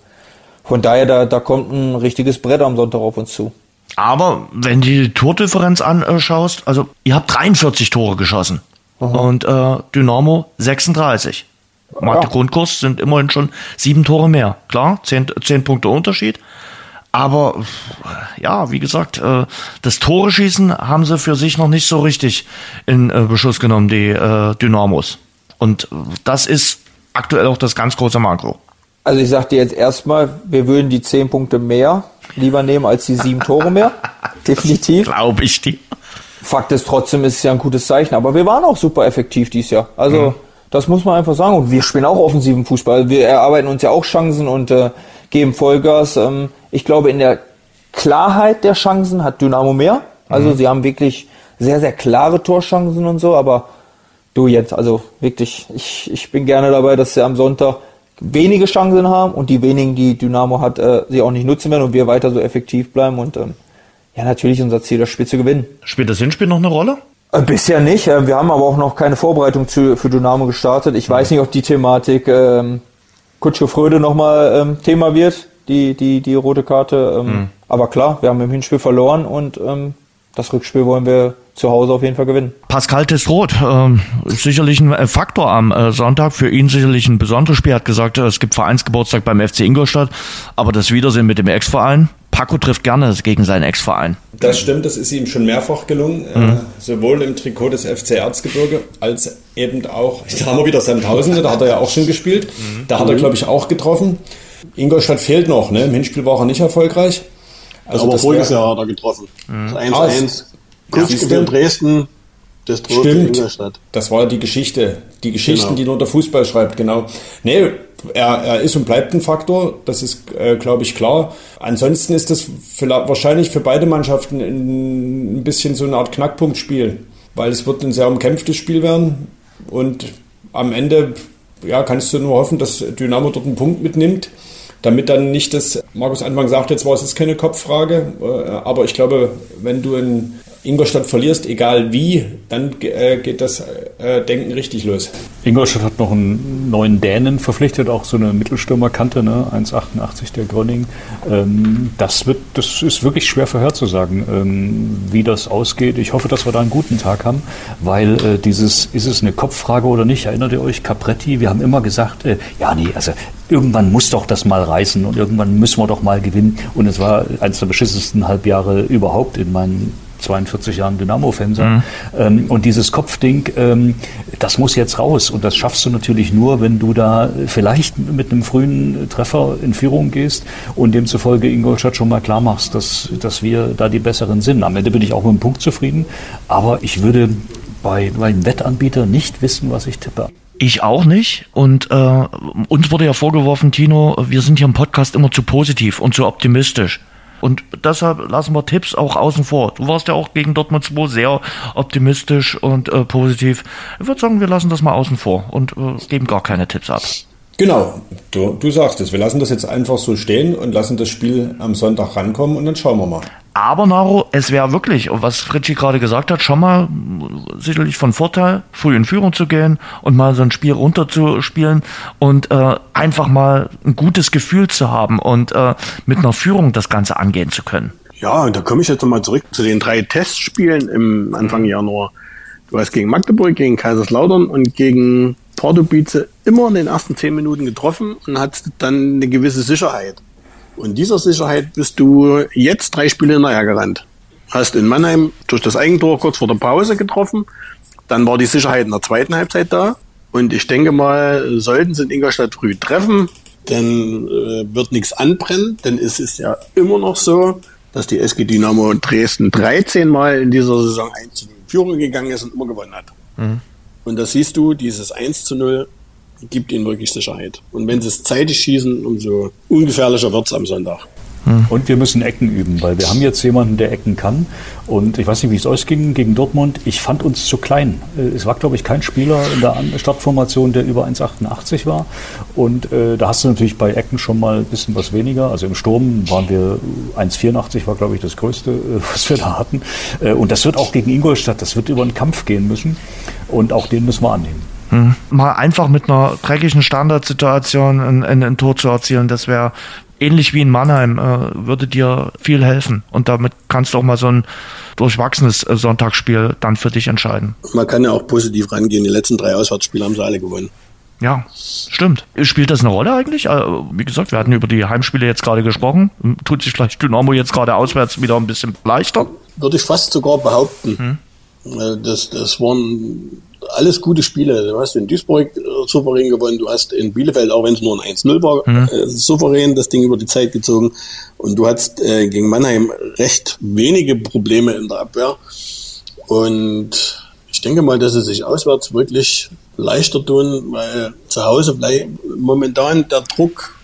von daher da da kommt ein richtiges Brett am Sonntag auf uns zu. Aber wenn du die Tordifferenz anschaust, also ihr habt 43 Tore geschossen mhm. und äh, Dynamo 36. Mathe ja. Grundkurs sind immerhin schon sieben Tore mehr. Klar, zehn, zehn Punkte Unterschied. Aber ja, wie gesagt, äh, das Tore schießen haben sie für sich noch nicht so richtig in äh, Beschuss genommen, die äh, Dynamos. Und das ist aktuell auch das ganz große Manko. Also ich sag dir jetzt erstmal, wir würden die zehn Punkte mehr lieber nehmen als die sieben Tore mehr. <laughs> Definitiv. Glaube ich dir. Fakt ist trotzdem, ist es ja ein gutes Zeichen. Aber wir waren auch super effektiv dieses Jahr. Also, mhm. das muss man einfach sagen. Und wir spielen auch offensiven Fußball. Wir erarbeiten uns ja auch Chancen und äh, geben Vollgas. Ähm, ich glaube, in der Klarheit der Chancen hat Dynamo mehr. Also, mhm. sie haben wirklich sehr, sehr klare Torchancen und so. Aber du jetzt, also wirklich, ich, ich bin gerne dabei, dass sie am Sonntag wenige Chancen haben und die wenigen, die Dynamo hat, äh, sie auch nicht nutzen werden und wir weiter so effektiv bleiben und ähm, ja, natürlich unser Ziel, das Spiel zu gewinnen. Spielt das Hinspiel noch eine Rolle? Äh, bisher nicht. Äh, wir haben aber auch noch keine Vorbereitung zu, für Dynamo gestartet. Ich weiß nicht, ob die Thematik ähm, Kutschke Fröde nochmal ähm, Thema wird, die, die, die rote Karte. Ähm, mhm. Aber klar, wir haben im Hinspiel verloren und ähm, das Rückspiel wollen wir zu Hause auf jeden Fall gewinnen. Pascal Testroth, ähm, sicherlich ein äh, Faktor am äh, Sonntag, für ihn sicherlich ein besonderes Spiel. Er hat gesagt, äh, es gibt Vereinsgeburtstag beim FC Ingolstadt, aber das Wiedersehen mit dem Ex-Verein. Paco trifft gerne gegen seinen Ex-Verein. Das stimmt, das ist ihm schon mehrfach gelungen, mhm. äh, sowohl im Trikot des FC Erzgebirge als eben auch, <laughs> da haben wir wieder Sandhausen, da hat er ja auch schon gespielt, mhm. da hat er glaube ich auch getroffen. Ingolstadt fehlt noch, ne? im Hinspiel war er nicht erfolgreich. Also aber voriges Jahr hat er getroffen. 1-1. Ja, Dresden, das Stimmt. Ingolstadt. Das war die Geschichte. Die Geschichten, genau. die nur der Fußball schreibt, genau. Nee, er, er ist und bleibt ein Faktor, das ist, äh, glaube ich, klar. Ansonsten ist das wahrscheinlich für beide Mannschaften ein, ein bisschen so eine Art Knackpunktspiel, weil es wird ein sehr umkämpftes Spiel werden und am Ende ja, kannst du nur hoffen, dass Dynamo dort einen Punkt mitnimmt damit dann nicht das, Markus Anfang sagte zwar, es ist keine Kopffrage, äh, aber ich glaube, wenn du in Ingolstadt verlierst, egal wie, dann äh, geht das äh, Denken richtig los. Ingolstadt hat noch einen neuen Dänen verpflichtet, auch so eine Mittelstürmerkante, ne? 1,88 der Gröning. Ähm, das, wird, das ist wirklich schwer vorherzusagen, ähm, wie das ausgeht. Ich hoffe, dass wir da einen guten Tag haben, weil äh, dieses, ist es eine Kopffrage oder nicht? Erinnert ihr euch, Capretti, wir haben immer gesagt, äh, ja, nee, also irgendwann muss doch das mal reißen und irgendwann müssen wir doch mal gewinnen. Und es war eines der beschissensten Halbjahre überhaupt in meinen 42 Jahren Dynamo-Fan sein. Mhm. Ähm, und dieses Kopfding, ähm, das muss jetzt raus. Und das schaffst du natürlich nur, wenn du da vielleicht mit einem frühen Treffer in Führung gehst und demzufolge Ingolstadt schon mal klar machst, dass, dass wir da die besseren sind. Am Ende bin ich auch mit dem Punkt zufrieden. Aber ich würde bei meinem Wettanbieter nicht wissen, was ich tippe. Ich auch nicht. Und äh, uns wurde ja vorgeworfen, Tino, wir sind hier im Podcast immer zu positiv und zu optimistisch. Und deshalb lassen wir Tipps auch außen vor. Du warst ja auch gegen Dortmund 2 sehr optimistisch und äh, positiv. Ich würde sagen, wir lassen das mal außen vor und äh, geben gar keine Tipps ab. Genau, du, du sagst es. Wir lassen das jetzt einfach so stehen und lassen das Spiel am Sonntag rankommen und dann schauen wir mal. Aber Naro, es wäre wirklich, was Fritschi gerade gesagt hat, schon mal sicherlich von Vorteil, früh in Führung zu gehen und mal so ein Spiel runterzuspielen und äh, einfach mal ein gutes Gefühl zu haben und äh, mit einer Führung das Ganze angehen zu können. Ja, da komme ich jetzt nochmal zurück zu den drei Testspielen im Anfang Januar. Du hast gegen Magdeburg, gegen Kaiserslautern und gegen Pardubice immer in den ersten zehn Minuten getroffen und hat dann eine gewisse Sicherheit. Und dieser Sicherheit bist du jetzt drei Spiele hinterher gerannt. Hast in Mannheim durch das Eigentor kurz vor der Pause getroffen. Dann war die Sicherheit in der zweiten Halbzeit da. Und ich denke mal, sollten sie in Ingolstadt früh treffen, dann äh, wird nichts anbrennen, denn es ist ja immer noch so, dass die SG Dynamo Dresden 13 Mal in dieser Saison 1 zu 0 Führung gegangen ist und immer gewonnen hat. Mhm. Und da siehst du, dieses 1 zu 0 gibt ihnen wirklich Sicherheit. Und wenn sie es zeitig schießen, umso ungefährlicher wird es am Sonntag. Hm. Und wir müssen Ecken üben, weil wir haben jetzt jemanden, der Ecken kann. Und ich weiß nicht, wie es ausging gegen Dortmund. Ich fand uns zu klein. Äh, es war, glaube ich, kein Spieler in der Startformation, der über 1,88 war. Und äh, da hast du natürlich bei Ecken schon mal ein bisschen was weniger. Also im Sturm waren wir 1,84 war, glaube ich, das Größte, äh, <laughs> was wir da hatten. Äh, und das wird auch gegen Ingolstadt, das wird über einen Kampf gehen müssen. Und auch den müssen wir annehmen. Hm. Mal einfach mit einer dreckigen Standardsituation ein, ein, ein Tor zu erzielen, das wäre ähnlich wie in Mannheim, äh, würde dir viel helfen. Und damit kannst du auch mal so ein durchwachsenes äh, Sonntagsspiel dann für dich entscheiden. Man kann ja auch positiv rangehen. Die letzten drei Auswärtsspiele haben sie alle gewonnen. Ja, stimmt. Spielt das eine Rolle eigentlich? Äh, wie gesagt, wir hatten über die Heimspiele jetzt gerade gesprochen. Tut sich vielleicht Dynamo jetzt gerade auswärts wieder ein bisschen leichter? Würde ich fast sogar behaupten. Hm. Das, das waren alles gute Spiele. Du hast in Duisburg äh, souverän gewonnen, du hast in Bielefeld, auch wenn es nur ein 1-0 war, mhm. äh, souverän das Ding über die Zeit gezogen. Und du hattest äh, gegen Mannheim recht wenige Probleme in der Abwehr. Und ich denke mal, dass sie sich auswärts wirklich leichter tun, weil zu Hause momentan der Druck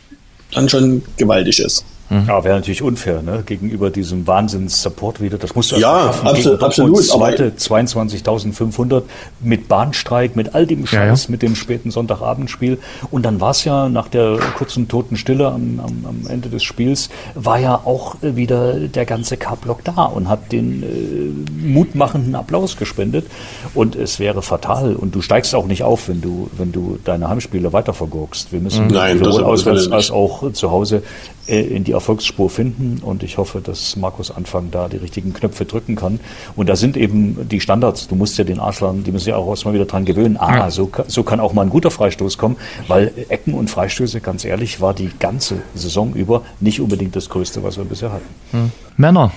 dann schon gewaltig ist. Mhm. Ja, wäre natürlich unfair, ne? Gegenüber diesem Wahnsinns-Support wieder. Das musst du ja, absolut, absolut. Zweite 22.500 mit Bahnstreik, mit all dem Scheiß, ja, ja. mit dem späten Sonntagabendspiel. Und dann war es ja nach der kurzen toten Stille am, am, am, Ende des Spiels, war ja auch wieder der ganze K-Block da und hat den äh, mutmachenden Applaus gespendet. Und es wäre fatal. Und du steigst auch nicht auf, wenn du, wenn du deine Heimspiele weiter vergurkst. Wir müssen Nein, sowohl auswärts als auch zu Hause äh, in die Erfolgsspur finden und ich hoffe, dass Markus Anfang da die richtigen Knöpfe drücken kann. Und da sind eben die Standards, du musst ja den Arschlern, die müssen ja auch erstmal wieder dran gewöhnen, ah, ja. so, so kann auch mal ein guter Freistoß kommen, weil Ecken und Freistöße, ganz ehrlich, war die ganze Saison über nicht unbedingt das Größte, was wir bisher hatten. Hm. Männer,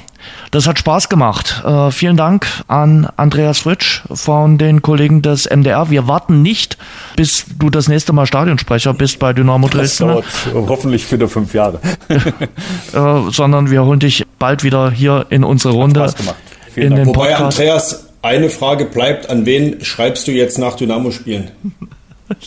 das hat Spaß gemacht. Äh, vielen Dank an Andreas Fritsch von den Kollegen des MDR. Wir warten nicht, bis du das nächste Mal Stadionsprecher bist bei Dynamo Dresden. Das dauert hoffentlich wieder fünf Jahre. <laughs> äh, sondern wir holen dich bald wieder hier in unsere Runde. Hat Spaß gemacht. Vielen Dank. Wobei, Podcast. Andreas, eine Frage bleibt, an wen schreibst du jetzt nach Dynamo spielen?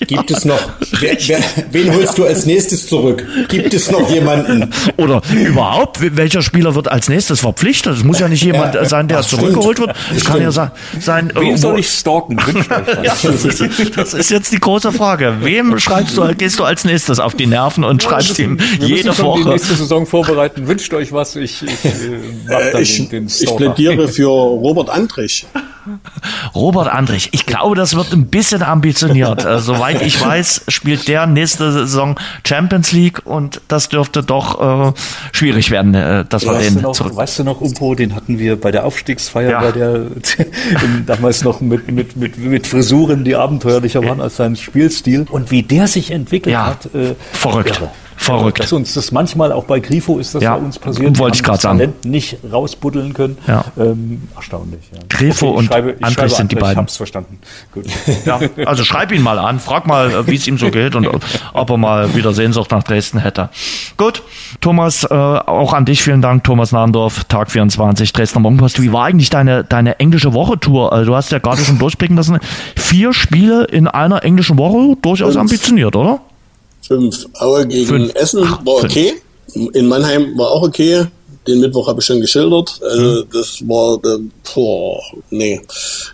Gibt es noch? Wer, wer, wen holst du als nächstes zurück? Gibt es noch jemanden? Oder überhaupt, welcher Spieler wird als nächstes verpflichtet? Es muss ja nicht jemand ja, sein, der zurückgeholt wird. Es kann ja sein. sein Wen soll ich stalken? <laughs> ja, das, ist, das, ist, jetzt die große Frage. Wem schreibst du, gehst du als nächstes auf die Nerven und schreibst ihm jede Woche? die nächste Saison vorbereiten. Wünscht euch was. Ich, ich, äh, ich, den, den ich plädiere für Robert Andrich. Robert Andrich. Ich glaube, das wird ein bisschen ambitioniert. Also, soweit ich weiß, spielt der nächste Saison Champions League und das dürfte doch äh, schwierig werden, äh, dass wir den noch, zurück. Weißt du noch, Umpo, den hatten wir bei der Aufstiegsfeier, ja. bei der <laughs> damals noch mit, mit, mit, mit Frisuren, die abenteuerlicher waren als sein Spielstil und wie der sich entwickelt ja. hat. Äh, Verrückt. Irre. Verrückt. Dass uns das manchmal auch bei Grifo ist das Ja, bei uns passiert. wollte ich das sagen. Talent nicht rausbuddeln können. Ja. Ähm, erstaunlich. Ja. Grifo ich und schreibe, ich Andrich schreibe sind die Andrich, beiden. hab's verstanden. Gut. <laughs> Ja, also schreib ihn mal an, frag mal, äh, wie es ihm so geht und ob er mal wieder Sehnsucht nach Dresden hätte. Gut, Thomas, äh, auch an dich vielen Dank, Thomas Nahndorf, Tag 24, Dresdner Morgenpost. Wie war eigentlich deine, deine englische Woche-Tour? Also du hast ja gerade schon durchblicken lassen, vier Spiele in einer englischen Woche, durchaus ambitioniert, oder? Fünf. Aue gegen Fünf. Essen Ach, war okay. In Mannheim war auch okay. Den Mittwoch habe ich schon geschildert. Also das war, boah, nee,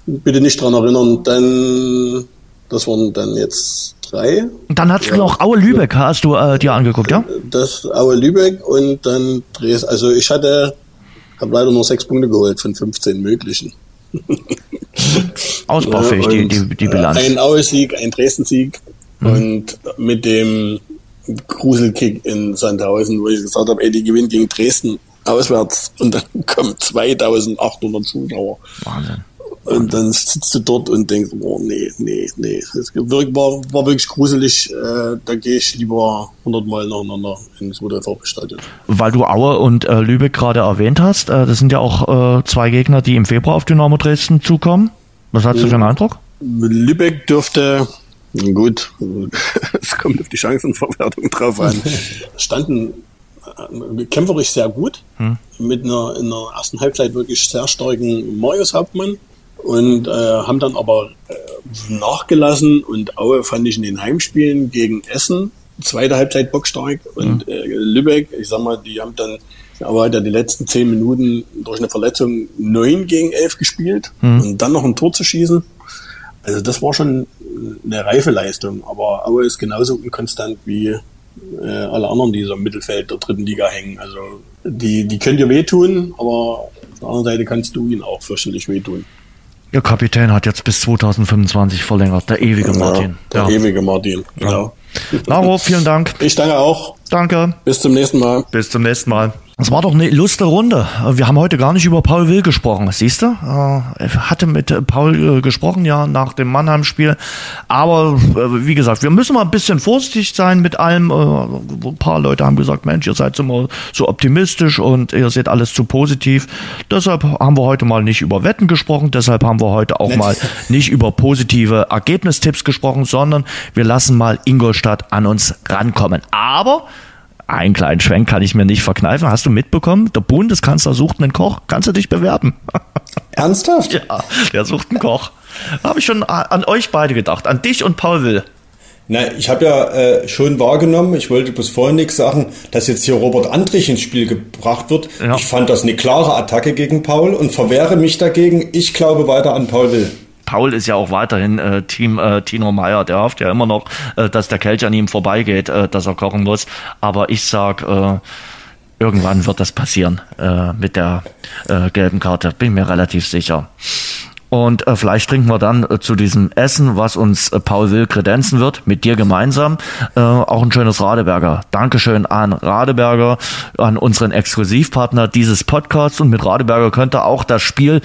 bitte nicht dran erinnern. Dann, das waren dann jetzt drei. Dann hast du noch Aue Lübeck, hast du äh, dir angeguckt, ja? Das Aue Lübeck und dann Dresden. Also ich hatte, habe leider nur sechs Punkte geholt von 15 möglichen. Ausbaufähig, <laughs> Ja, die, die, die Bilanz. Ein Aue-Sieg, ein Dresden-Sieg Mhm. und mit dem Gruselkick in Sandhausen, wo ich gesagt habe, ey, die gewinnen gegen Dresden auswärts und dann <laughs> kommen 2800 Zuschauer. Wahnsinn. Und dann sitzt du dort und denkst, oh nee, nee, nee. Es war, war wirklich gruselig. Äh, da gehe ich lieber 100 Mal nacheinander ins Rudolf-Stadion. Weil du Aue und äh, Lübeck gerade erwähnt hast, äh, das sind ja auch äh, zwei Gegner, die im Februar auf Dynamo Dresden zukommen. Was hast du für einen Eindruck? Lübeck dürfte, gut, <laughs> es kommt auf die Chancenverwertung drauf an, <laughs> standen äh, kämpferisch sehr gut, Hm. mit einer in der ersten Halbzeit wirklich sehr starken Marius Hauptmann und äh, haben dann aber äh, nachgelassen und Aue fand ich in den Heimspielen gegen Essen, zweite Halbzeit bockstark. Und äh, Lübeck, ich sag mal, die haben dann aber hat er die letzten zehn Minuten durch eine Verletzung neun gegen elf gespielt. Mhm. und dann noch ein Tor zu schießen. Also das war schon eine reife Leistung, aber Aue ist genauso unkonstant wie äh, alle anderen, die so im Mittelfeld der dritten Liga hängen. Also die, die können dir wehtun, aber auf der anderen Seite kannst du ihnen auch fürchterlich wehtun. Ihr Kapitän hat jetzt bis 2025 verlängert, der ewige Martin. Ja, der ewige Martin, genau. Laro, vielen Dank. Ich danke auch. Danke. Bis zum nächsten Mal. Bis zum nächsten Mal. Das war doch eine illustre Runde. Wir haben heute gar nicht über Paul Will gesprochen. Siehst du? Äh, Er hatte mit äh, Paul äh, gesprochen, ja, nach dem Mannheim-Spiel. Aber wie gesagt, wir müssen mal ein bisschen vorsichtig sein mit allem. Ein paar Leute haben gesagt, Mensch, ihr seid immer so optimistisch und ihr seht alles zu positiv. Deshalb haben wir heute mal nicht über Wetten gesprochen. Deshalb haben wir heute auch mal nicht über positive Ergebnistipps gesprochen, sondern wir lassen mal Ingolstadt an uns rankommen. Aber einen kleinen Schwenk kann ich mir nicht verkneifen. Hast du mitbekommen? Der Bundeskanzler sucht einen Koch. Kannst du dich bewerben? <laughs> Ernsthaft? Ja, der sucht einen Koch. Habe ich schon an euch beide gedacht. An dich und Paul Will. Na, ich habe ja äh, schon wahrgenommen, ich wollte bis vorhin nichts sagen, dass jetzt hier Robert Andrich ins Spiel gebracht wird. Ja. Ich fand das eine klare Attacke gegen Paul und verwehre mich dagegen. Ich glaube weiter an Paul Will. Paul ist ja auch weiterhin äh, Team äh, Tino Meyer. Der hofft ja immer noch, äh, dass der Kelch an ihm vorbeigeht, äh, dass er kochen muss. Aber ich sag, äh, irgendwann wird das passieren äh, mit der äh, gelben Karte. Bin mir relativ sicher. Und äh, vielleicht trinken wir dann äh, zu diesem Essen, was uns äh, Paul Will kredenzen wird, mit dir gemeinsam, äh, auch ein schönes Radeberger. Dankeschön an Radeberger, an unseren Exklusivpartner dieses Podcasts. Und mit Radeberger könnt ihr auch das Spiel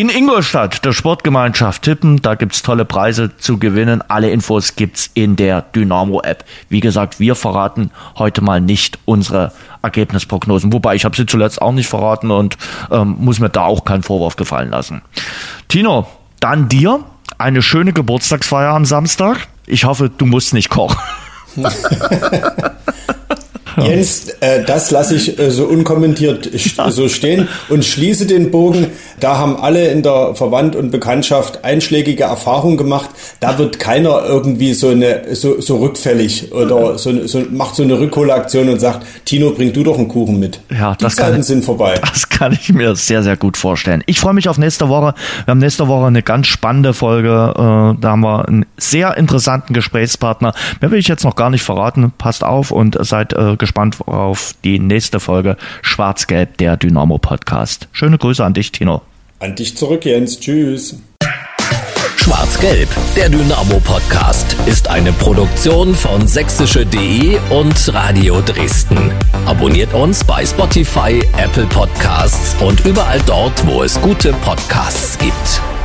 in Ingolstadt, der Sportgemeinschaft tippen. Da gibt's tolle Preise zu gewinnen. Alle Infos gibt's in der Dynamo-App. Wie gesagt, wir verraten heute mal nicht unsere Ergebnisprognosen. Wobei ich habe sie zuletzt auch nicht verraten und ähm, muss mir da auch keinen Vorwurf gefallen lassen. Tino, dann dir eine schöne Geburtstagsfeier am Samstag. Ich hoffe, du musst nicht kochen. <laughs> Jens, äh, das lasse ich äh, so unkommentiert <laughs> so stehen und schließe den Bogen. Da haben alle in der Verwandt- und Bekanntschaft einschlägige Erfahrungen gemacht. Da wird keiner irgendwie so eine so, so rückfällig oder so, so macht so eine Rückholaktion und sagt, Tino, bring du doch einen Kuchen mit. Ja, Die das kann Zeiten ich- sind vorbei. Das kann ich mir sehr, sehr gut vorstellen. Ich freue mich auf nächste Woche. Wir haben nächste Woche eine ganz spannende Folge. Äh, da haben wir einen sehr interessanten Gesprächspartner. Mehr will ich jetzt noch gar nicht verraten. Passt auf und seid äh, gespannt auf die nächste Folge Schwarz-Gelb, der Dynamo Podcast. Schöne Grüße an dich, Tino. An dich zurück, Jens. Tschüss. Schwarz-Gelb, der Dynamo-Podcast, ist eine Produktion von sächsische.de und Radio Dresden. Abonniert uns bei Spotify, Apple Podcasts und überall dort, wo es gute Podcasts gibt.